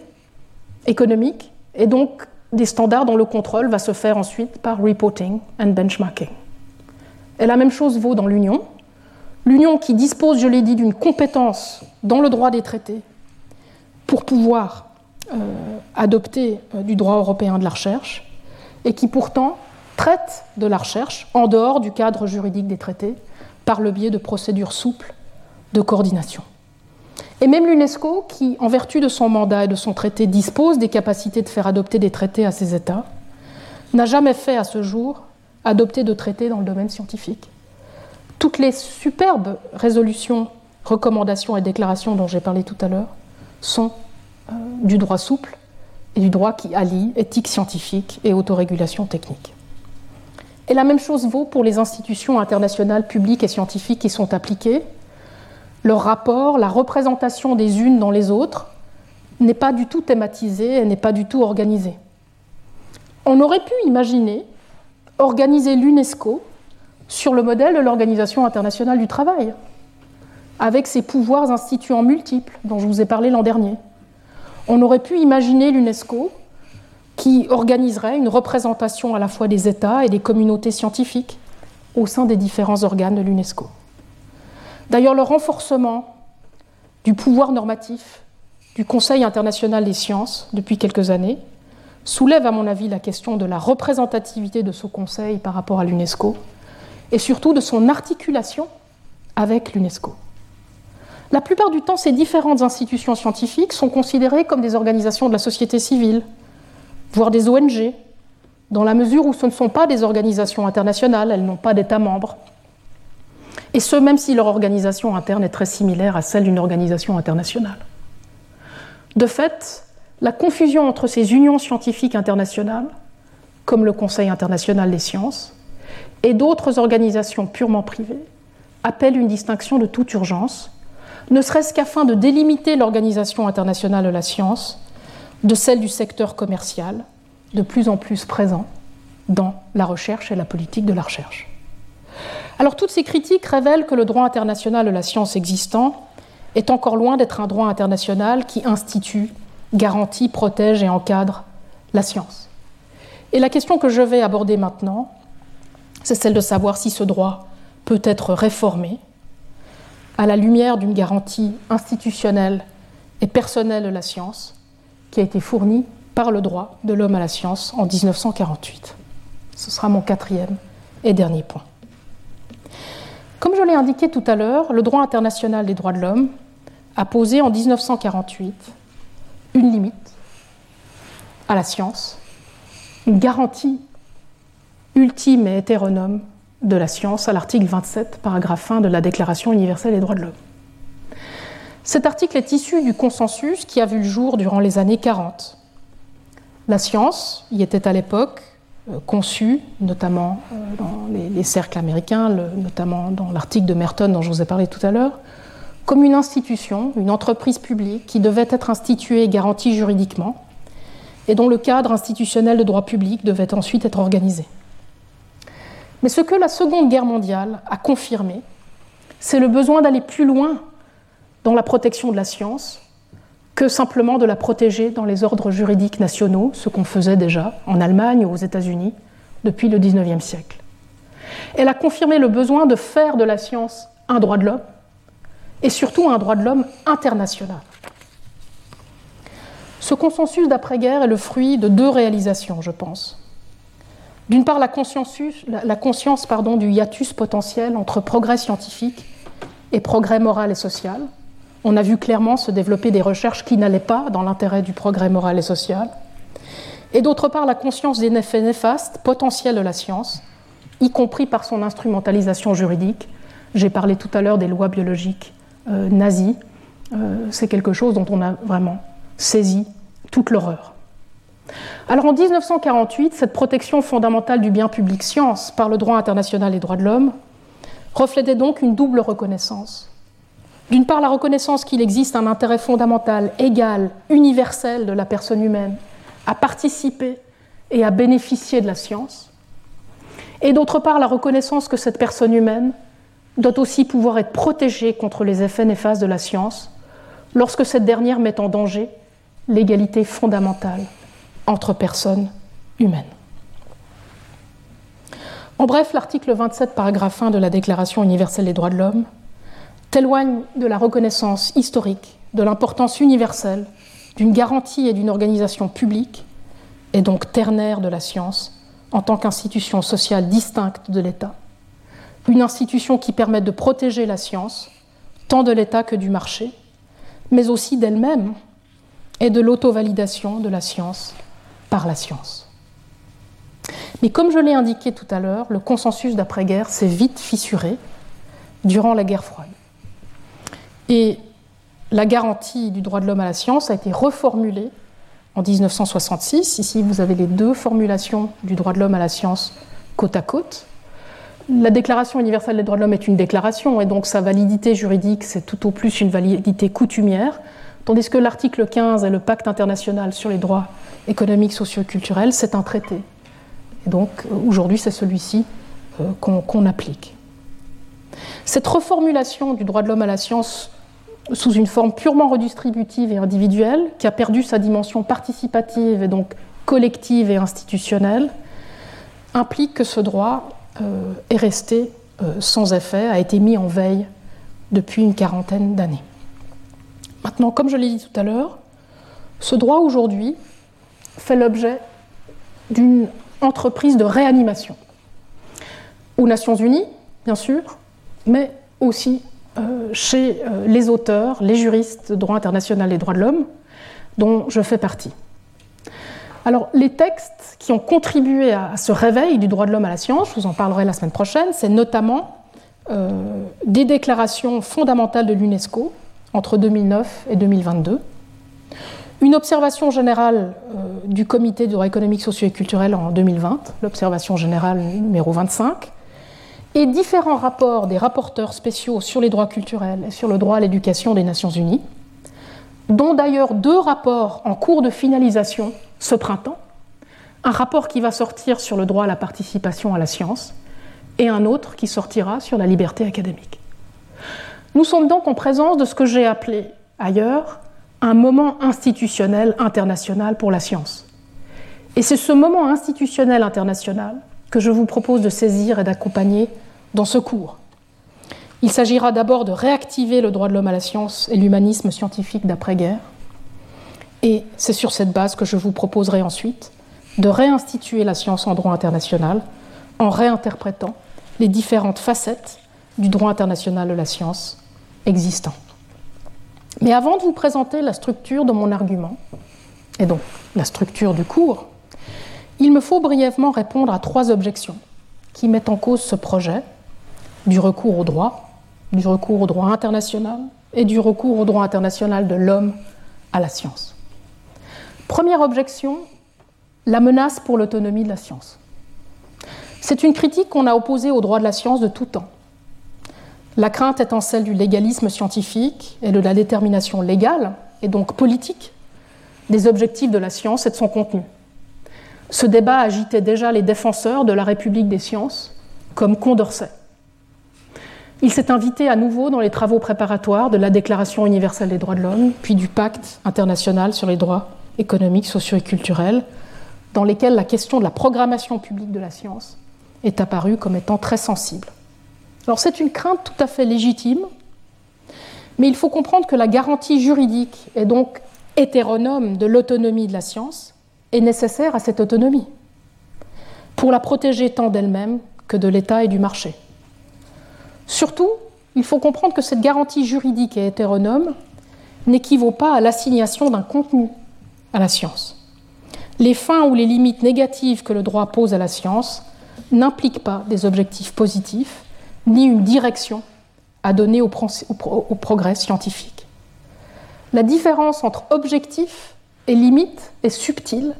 économique et donc des standards dont le contrôle va se faire ensuite par reporting and benchmarking. Et la même chose vaut dans l'Union. L'Union qui dispose, je l'ai dit, d'une compétence dans le droit des traités pour pouvoir euh, adopter euh, du droit européen de la recherche et qui pourtant traite de la recherche en dehors du cadre juridique des traités par le biais de procédures souples de coordination. Et même l'UNESCO, qui, en vertu de son mandat et de son traité, dispose des capacités de faire adopter des traités à ses États, n'a jamais fait à ce jour adopter de traités dans le domaine scientifique. Toutes les superbes résolutions, recommandations et déclarations dont j'ai parlé tout à l'heure sont euh, du droit souple et du droit qui allie éthique scientifique et autorégulation technique. Et la même chose vaut pour les institutions internationales publiques et scientifiques qui sont appliquées. Leur rapport, la représentation des unes dans les autres n'est pas du tout thématisée, elle n'est pas du tout organisée. On aurait pu imaginer organiser l'UNESCO sur le modèle de l'Organisation internationale du travail, avec ses pouvoirs instituants multiples dont je vous ai parlé l'an dernier. On aurait pu imaginer l'UNESCO qui organiserait une représentation à la fois des États et des communautés scientifiques au sein des différents organes de l'UNESCO. D'ailleurs, le renforcement du pouvoir normatif du Conseil international des sciences depuis quelques années soulève, à mon avis, la question de la représentativité de ce Conseil par rapport à l'UNESCO et surtout de son articulation avec l'UNESCO. La plupart du temps, ces différentes institutions scientifiques sont considérées comme des organisations de la société civile, voire des ONG, dans la mesure où ce ne sont pas des organisations internationales, elles n'ont pas d'États membres. Et ce, même si leur organisation interne est très similaire à celle d'une organisation internationale. De fait, la confusion entre ces unions scientifiques internationales, comme le Conseil international des sciences, et d'autres organisations purement privées, appelle une distinction de toute urgence, ne serait-ce qu'afin de délimiter l'organisation internationale de la science de celle du secteur commercial, de plus en plus présent dans la recherche et la politique de la recherche. Alors toutes ces critiques révèlent que le droit international de la science existant est encore loin d'être un droit international qui institue, garantit, protège et encadre la science. Et la question que je vais aborder maintenant, c'est celle de savoir si ce droit peut être réformé à la lumière d'une garantie institutionnelle et personnelle de la science qui a été fournie par le droit de l'homme à la science en 1948. Ce sera mon quatrième et dernier point. Comme je l'ai indiqué tout à l'heure, le droit international des droits de l'homme a posé en 1948 une limite à la science, une garantie ultime et hétéronome de la science à l'article 27, paragraphe 1 de la Déclaration universelle des droits de l'homme. Cet article est issu du consensus qui a vu le jour durant les années 40. La science y était à l'époque euh, conçue, notamment euh, dans les, cercles américains, notamment dans l'article de Merton dont je vous ai parlé tout à l'heure, comme une institution, une entreprise publique qui devait être instituée et garantie juridiquement, et dont le cadre institutionnel de droit public devait ensuite être organisé. Mais ce que la Seconde Guerre mondiale a confirmé, c'est le besoin d'aller plus loin dans la protection de la science que simplement de la protéger dans les ordres juridiques nationaux, ce qu'on faisait déjà en Allemagne ou aux États-Unis depuis le XIXe siècle. Elle a confirmé le besoin de faire de la science un droit de l'homme et surtout un droit de l'homme international. Ce consensus d'après-guerre est le fruit de deux réalisations, je pense. D'une part, la, conscience du hiatus potentiel entre progrès scientifique et progrès moral et social. On a vu clairement se développer des recherches qui n'allaient pas dans l'intérêt du progrès moral et social. Et d'autre part, la conscience des effets néfastes potentiels de la science, y compris par son instrumentalisation juridique. J'ai parlé tout à l'heure des lois biologiques euh, nazies. Euh, c'est quelque chose dont on a vraiment saisi toute l'horreur. Alors en 1948, cette protection fondamentale du bien public science par le droit international des droits de l'homme reflétait donc une double reconnaissance. D'une part, la reconnaissance qu'il existe un intérêt fondamental, égal, universel de la personne humaine à participer et à bénéficier de la science. Et d'autre part, la reconnaissance que cette personne humaine doit aussi pouvoir être protégée contre les effets néfastes de la science lorsque cette dernière met en danger l'égalité fondamentale entre personnes humaines. En bref, l'article 27, paragraphe 1 de la Déclaration universelle des droits de l'homme témoigne de la reconnaissance historique de l'importance universelle d'une garantie et d'une organisation publique, et donc ternaire de la science, en tant qu'institution sociale distincte de l'État. Une institution qui permet de protéger la science, tant de l'État que du marché, mais aussi d'elle-même et de l'auto-validation de la science par la science. Mais comme je l'ai indiqué tout à l'heure, le consensus d'après-guerre s'est vite fissuré durant la guerre froide. Et la garantie du droit de l'homme à la science a été reformulée en 1966. Ici, vous avez les deux formulations du droit de l'homme à la science côte à côte. La Déclaration universelle des droits de l'homme est une déclaration, et donc sa validité juridique, c'est tout au plus une validité coutumière, tandis que l'article 15 et le pacte international sur les droits économique, socio-culturel, c'est un traité. Et donc aujourd'hui, c'est celui-ci euh, qu'on applique. Cette reformulation du droit de l'homme à la science sous une forme purement redistributive et individuelle, qui a perdu sa dimension participative et donc collective et institutionnelle, implique que ce droit euh, est resté sans effet, a été mis en veille depuis une quarantaine d'années. Maintenant, comme je l'ai dit tout à l'heure, ce droit aujourd'hui fait l'objet d'une entreprise de réanimation. Aux Nations Unies, bien sûr, mais aussi euh, chez euh, les auteurs, les juristes de droit international et droits de l'homme, dont je fais partie. Alors, les textes qui ont contribué à, ce réveil du droit de l'homme à la science, je vous en parlerai la semaine prochaine, c'est notamment euh, des déclarations fondamentales de l'UNESCO entre 2009 et 2022, une observation générale du comité de droit économique, socio et culturel en 2020, l'observation générale numéro 25, et différents rapports des rapporteurs spéciaux sur les droits culturels et sur le droit à l'éducation des Nations Unies, dont d'ailleurs deux rapports en cours de finalisation ce printemps, un rapport qui va sortir sur le droit à la participation à la science et un autre qui sortira sur la liberté académique. Nous sommes donc en présence de ce que j'ai appelé ailleurs un moment institutionnel international pour la science. Et c'est ce moment institutionnel international que je vous propose de saisir et d'accompagner dans ce cours. Il s'agira d'abord de réactiver le droit de l'homme à la science et l'humanisme scientifique d'après-guerre. Et c'est sur cette base que je vous proposerai ensuite de réinstituer la science en droit international en réinterprétant les différentes facettes du droit international de la science existant. Mais avant de vous présenter la structure de mon argument, et donc la structure du cours, il me faut brièvement répondre à trois objections qui mettent en cause ce projet du recours au droit, du recours au droit international et du recours au droit international de l'homme à la science. Première objection, la menace pour l'autonomie de la science. C'est une critique qu'on a opposée au droit de la science de tout temps. La crainte étant celle du légalisme scientifique et de la détermination légale, et donc politique, des objectifs de la science et de son contenu. Ce débat agitait déjà les défenseurs de la République des sciences, comme Condorcet. Il s'est invité à nouveau dans les travaux préparatoires de la Déclaration universelle des droits de l'homme, puis du Pacte international sur les droits économiques, sociaux et culturels, dans lesquels la question de la programmation publique de la science est apparue comme étant très sensible. Alors c'est une crainte tout à fait légitime, mais il faut comprendre que la garantie juridique et donc hétéronome de l'autonomie de la science est nécessaire à cette autonomie, pour la protéger tant d'elle-même que de l'État et du marché. Surtout, il faut comprendre que cette garantie juridique et hétéronome n'équivaut pas à l'assignation d'un contenu à la science. Les fins ou les limites négatives que le droit pose à la science n'impliquent pas des objectifs positifs, ni une direction à donner au, progrès scientifique. La différence entre objectif et limite est subtile,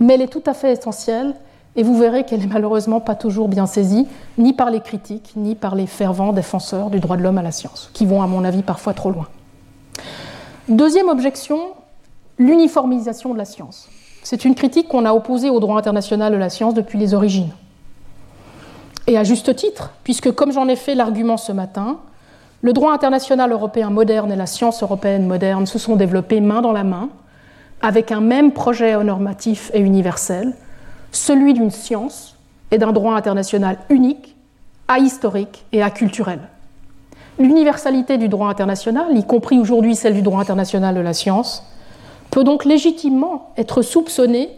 mais elle est tout à fait essentielle, et vous verrez qu'elle n'est malheureusement pas toujours bien saisie, ni par les critiques, ni par les fervents défenseurs du droit de l'homme à la science, qui vont, à mon avis, parfois trop loin. Deuxième objection, l'uniformisation de la science. C'est une critique qu'on a opposée au droit international de la science depuis les origines. Et à juste titre, puisque comme j'en ai fait l'argument ce matin, le droit international européen moderne et la science européenne moderne se sont développés main dans la main, avec un même projet normatif et universel, celui d'une science et d'un droit international unique, ahistorique et aculturel. L'universalité du droit international, y compris aujourd'hui celle du droit international de la science, peut donc légitimement être soupçonnée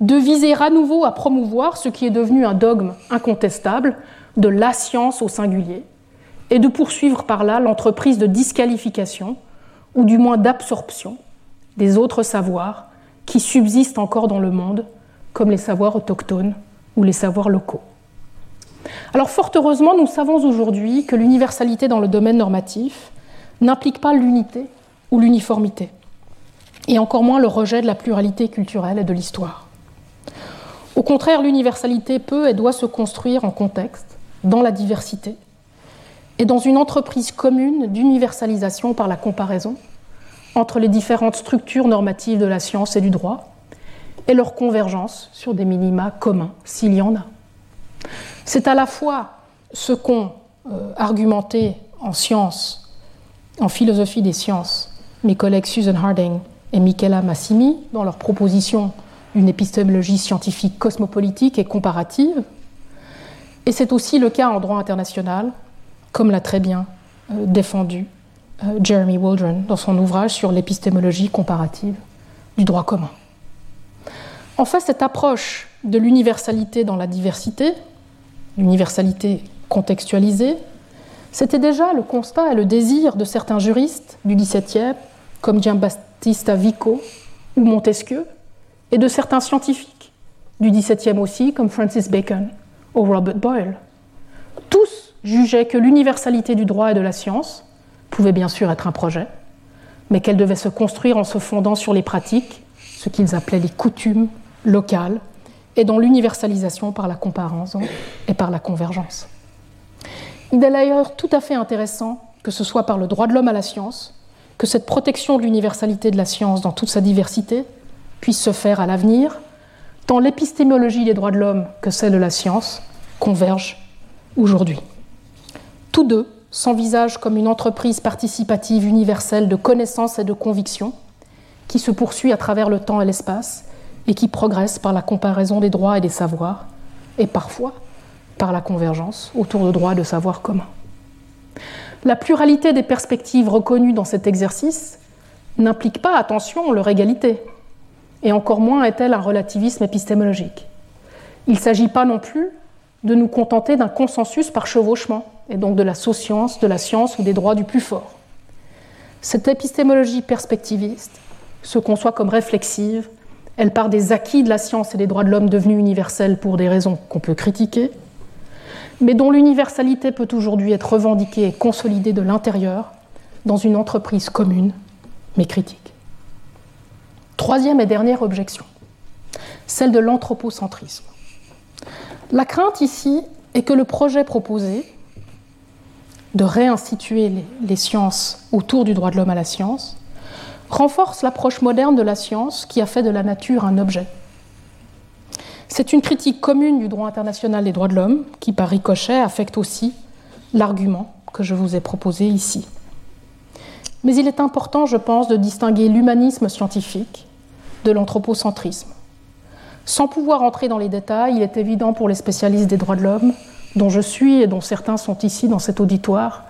de viser à nouveau à promouvoir ce qui est devenu un dogme incontestable de la science au singulier, et de poursuivre par là l'entreprise de disqualification, ou du moins d'absorption, des autres savoirs qui subsistent encore dans le monde, comme les savoirs autochtones ou les savoirs locaux. Alors fort heureusement, nous savons aujourd'hui que l'universalité dans le domaine normatif n'implique pas l'unité ou l'uniformité, et encore moins le rejet de la pluralité culturelle et de l'histoire. Au contraire, l'universalité peut et doit se construire en contexte, dans la diversité, et dans une entreprise commune d'universalisation par la comparaison entre les différentes structures normatives de la science et du droit, et leur convergence sur des minima communs, s'il y en a. C'est à la fois ce qu'ont euh, argumenté en sciences, en philosophie des sciences, mes collègues Susan Harding et Michela Massimi dans leur proposition d'une épistémologie scientifique cosmopolitique et comparative. Et c'est aussi le cas en droit international, comme l'a très bien euh, défendu Jeremy Waldron dans son ouvrage sur l'épistémologie comparative du droit commun. En fait, cette approche de l'universalité dans la diversité, l'universalité contextualisée, c'était déjà le constat et le désir de certains juristes du XVIIe, comme Giambattista Vico ou Montesquieu, et de certains scientifiques du XVIIe aussi, comme Francis Bacon ou Robert Boyle. Tous jugeaient que l'universalité du droit et de la science pouvait bien sûr être un projet, mais qu'elle devait se construire en se fondant sur les pratiques, ce qu'ils appelaient les coutumes locales, et dans l'universalisation par la comparaison et par la convergence. Il est d'ailleurs tout à fait intéressant, que ce soit par le droit de l'homme à la science, que cette protection de l'universalité de la science dans toute sa diversité puisse se faire à l'avenir, tant l'épistémologie des droits de l'homme que celle de la science convergent aujourd'hui. Tous deux s'envisagent comme une entreprise participative universelle de connaissance et de conviction qui se poursuit à travers le temps et l'espace et qui progresse par la comparaison des droits et des savoirs, et parfois par la convergence autour de droits et de savoirs communs. La pluralité des perspectives reconnues dans cet exercice n'implique pas, attention, leur égalité, et encore moins est-elle un relativisme épistémologique. Il ne s'agit pas non plus de nous contenter d'un consensus par chevauchement, et donc de la science, de la science ou des droits du plus fort. Cette épistémologie perspectiviste se conçoit comme réflexive, elle part des acquis de la science et des droits de l'homme devenus universels pour des raisons qu'on peut critiquer, mais dont l'universalité peut aujourd'hui être revendiquée et consolidée de l'intérieur dans une entreprise commune, mais critique. Troisième et dernière objection, celle de l'anthropocentrisme. La crainte ici est que le projet proposé de réinstituer les, sciences autour du droit de l'homme à la science renforce l'approche moderne de la science qui a fait de la nature un objet. C'est une critique commune du droit international des droits de l'homme qui, par ricochet, affecte aussi l'argument que je vous ai proposé ici. Mais il est important, je pense, de distinguer l'humanisme scientifique de l'anthropocentrisme. Sans pouvoir entrer dans les détails, il est évident pour les spécialistes des droits de l'homme, dont je suis et dont certains sont ici dans cet auditoire,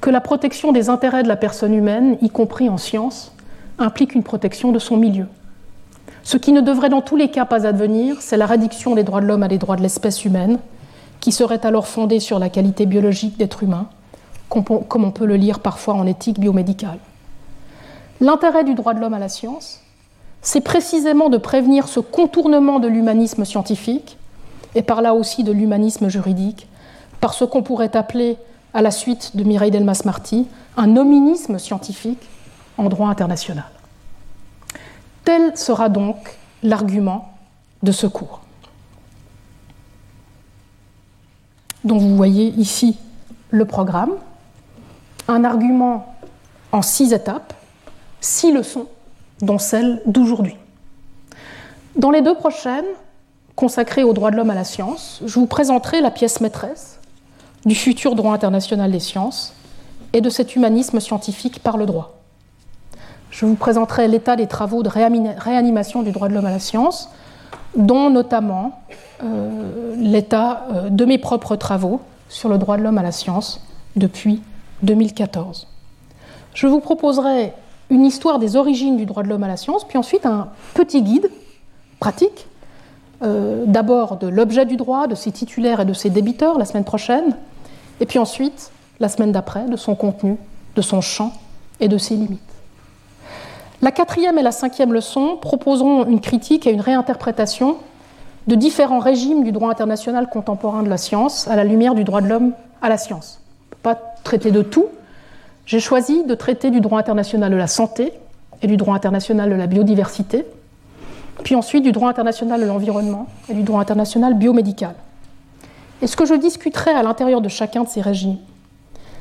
que la protection des intérêts de la personne humaine, y compris en science, implique une protection de son milieu. Ce qui ne devrait dans tous les cas pas advenir, c'est la réduction des droits de l'homme à des droits de l'espèce humaine, qui serait alors fondée sur la qualité biologique d'être humain, comme on peut le lire parfois en éthique biomédicale. L'intérêt du droit de l'homme à la science, c'est précisément de prévenir ce contournement de l'humanisme scientifique, et par là aussi de l'humanisme juridique, par ce qu'on pourrait appeler, à la suite de Mireille Delmas-Marty, un nominisme scientifique en droit international. Tel sera donc l'argument de ce cours. Donc vous voyez ici le programme, un argument en six étapes, six leçons dont celle d'aujourd'hui. Dans les deux prochaines, consacrées aux droits de l'homme à la science, je vous présenterai la pièce maîtresse du futur droit international des sciences et de cet humanisme scientifique par le droit. Je vous présenterai l'état des travaux de réanimation du droit de l'homme à la science, dont notamment euh, l'état euh, de mes propres travaux sur le droit de l'homme à la science depuis 2014. Je vous proposerai une histoire des origines du droit de l'homme à la science, puis ensuite un petit guide pratique, euh, d'abord de l'objet du droit, de ses titulaires et de ses débiteurs la semaine prochaine, et puis ensuite, la semaine d'après, de son contenu, de son champ et de ses limites. La quatrième et la cinquième leçon proposeront une critique et une réinterprétation de différents régimes du droit international contemporain de la science à la lumière du droit de l'homme à la science. On ne peut pas traiter de tout, j'ai choisi de traiter du droit international de la santé et du droit international de la biodiversité, puis ensuite du droit international de l'environnement et du droit international biomédical. Et ce que je discuterai à l'intérieur de chacun de ces régimes,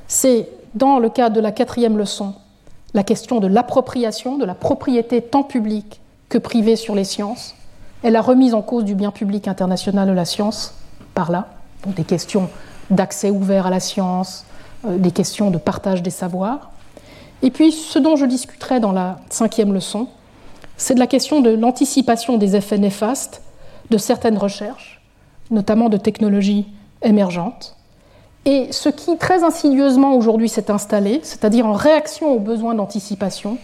c'est, dans le cadre de la quatrième leçon, la question de l'appropriation, de la propriété tant publique que privée sur les sciences, et la remise en cause du bien public international de la science, par là, donc des questions d'accès ouvert à la science, des questions de partage des savoirs. Et puis ce dont je discuterai dans la cinquième leçon, c'est de la question de l'anticipation des effets néfastes de certaines recherches, notamment de technologies émergentes. Et ce qui très insidieusement aujourd'hui s'est installé, c'est-à-dire en réaction aux besoins d'anticipation,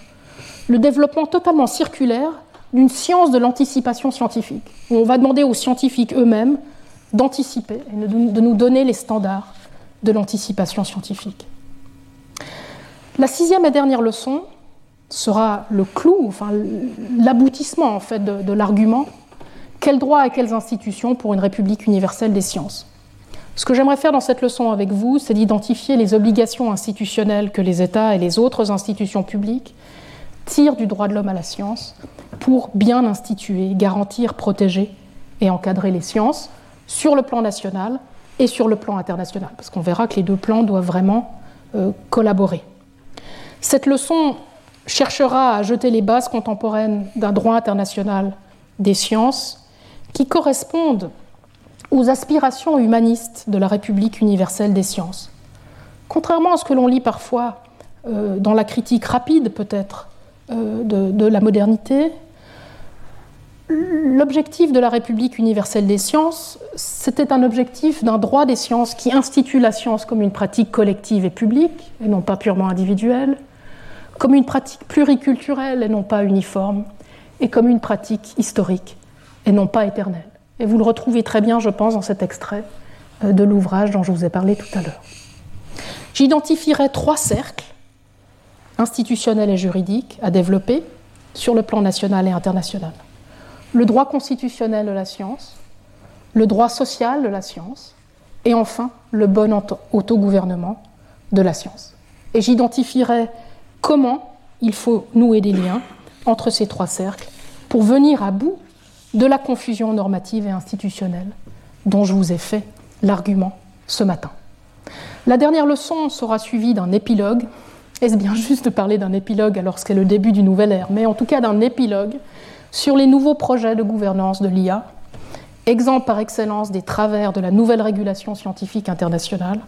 le développement totalement circulaire d'une science de l'anticipation scientifique, où on va demander aux scientifiques eux-mêmes d'anticiper et de nous donner les standards de l'anticipation scientifique. La sixième et dernière leçon sera le clou, enfin l'aboutissement en fait de, l'argument quels droits et quelles institutions pour une république universelle des sciences? Ce que j'aimerais faire dans cette leçon avec vous, c'est d'identifier les obligations institutionnelles que les États et les autres institutions publiques tirent du droit de l'homme à la science pour bien instituer, garantir, protéger et encadrer les sciences sur le plan national et sur le plan international, parce qu'on verra que les deux plans doivent vraiment euh, collaborer. Cette leçon cherchera à jeter les bases contemporaines d'un droit international des sciences qui correspondent aux aspirations humanistes de la République universelle des sciences. Contrairement à ce que l'on lit parfois euh, dans la critique rapide peut-être euh, de, la modernité, l'objectif de la République universelle des sciences, c'était un objectif d'un droit des sciences qui institue la science comme une pratique collective et publique, et non pas purement individuelle, comme une pratique pluriculturelle et non pas uniforme, et comme une pratique historique et non pas éternelle. Et vous le retrouvez très bien, je pense, dans cet extrait euh, de l'ouvrage dont je vous ai parlé tout à l'heure. J'identifierai trois cercles institutionnels et juridiques à développer sur le plan national et international le droit constitutionnel de la science, le droit social de la science, et enfin le bon autogouvernement de la science. Et j'identifierai comment il faut nouer des liens entre ces trois cercles pour venir à bout de la confusion normative et institutionnelle dont je vous ai fait l'argument ce matin. La dernière leçon sera suivie d'un épilogue. Est-ce bien juste de parler d'un épilogue alors que c'est le début du nouvel ère? Mais en tout cas d'un épilogue sur les nouveaux projets de gouvernance de l'IA, exemple par excellence des travers de la nouvelle régulation scientifique internationale,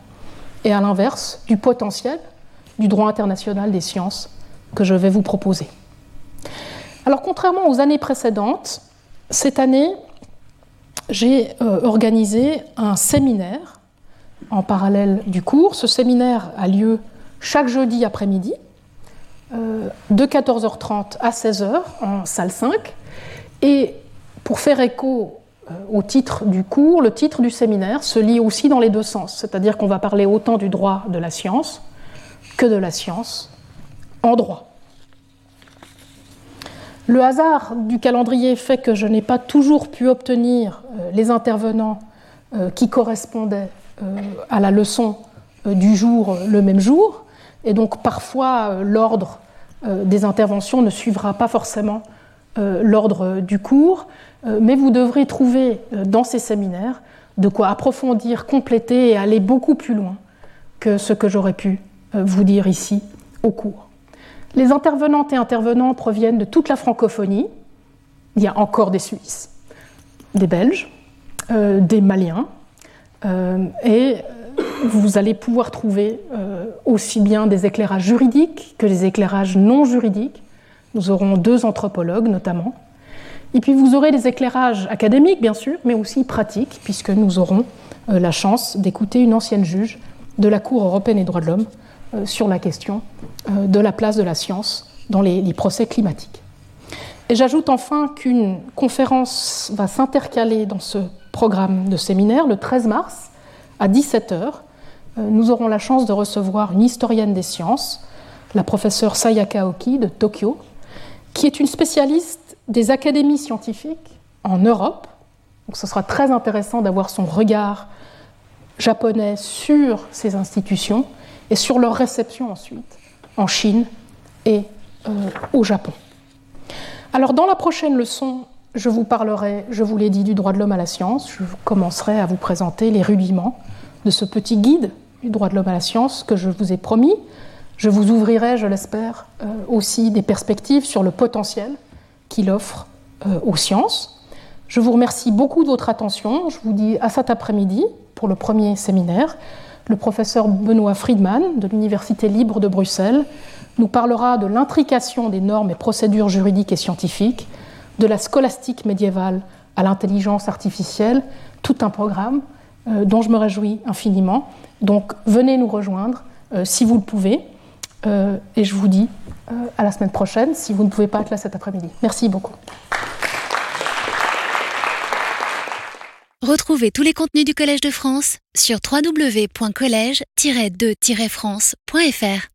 et à l'inverse du potentiel du droit international des sciences que je vais vous proposer. Alors contrairement aux années précédentes, cette année, j'ai euh, organisé un séminaire en parallèle du cours. Ce séminaire a lieu chaque jeudi après-midi de 14h30 à 16h en salle 5. Et pour faire écho euh, au titre du cours, le titre du séminaire se lit aussi dans les deux sens, c'est-à-dire qu'on va parler autant du droit de la science que de la science en droit. Le hasard du calendrier fait que je n'ai pas toujours pu obtenir euh, les intervenants qui correspondaient à la leçon du jour le même jour, et donc parfois l'ordre euh, des interventions ne suivra pas forcément euh, l'ordre du cours, euh, mais vous devrez trouver dans ces séminaires de quoi approfondir, compléter et aller beaucoup plus loin que ce que j'aurais pu vous dire ici au cours. Les intervenantes et intervenants proviennent de toute la francophonie. Il y a encore des Suisses, des Belges, des Maliens et vous allez pouvoir trouver euh, aussi bien des éclairages juridiques que des éclairages non juridiques. Nous aurons deux anthropologues notamment. Et puis vous aurez des éclairages académiques, bien sûr, mais aussi pratiques, puisque nous aurons euh, la chance d'écouter une ancienne juge de la Cour européenne des droits de l'homme euh, sur la question de la place de la science dans les, les procès climatiques. Et j'ajoute enfin qu'une conférence va s'intercaler dans ce programme de séminaire le 13 mars à 17h euh, nous aurons la chance de recevoir une historienne des sciences, la professeure Sayaka Oki de Tokyo, qui est une spécialiste des académies scientifiques en Europe. Donc ce sera très intéressant d'avoir son regard japonais sur ces institutions et sur leur réception ensuite en Chine et euh, au Japon. Alors dans la prochaine leçon, je vous parlerai, je vous l'ai dit, du droit de l'homme à la science. Je commencerai à vous présenter les rudiments de ce petit guide du droit de l'homme à la science que je vous ai promis. Je vous ouvrirai, je l'espère, euh, aussi des perspectives sur le potentiel qu'il offre euh, aux sciences. Je vous remercie beaucoup de votre attention. Je vous dis à cet après-midi pour le premier séminaire. Le professeur Benoît Friedman de l'Université libre de Bruxelles nous parlera de l'intrication des normes et procédures juridiques et scientifiques, de la scolastique médiévale à l'intelligence artificielle, tout un programme euh, dont je me réjouis infiniment. Donc venez nous rejoindre euh, si vous le pouvez. Euh, et je vous dis à la semaine prochaine si vous ne pouvez pas être là cet après-midi. Merci beaucoup. Retrouvez tous les contenus du Collège de France sur www.colège-2-france.fr.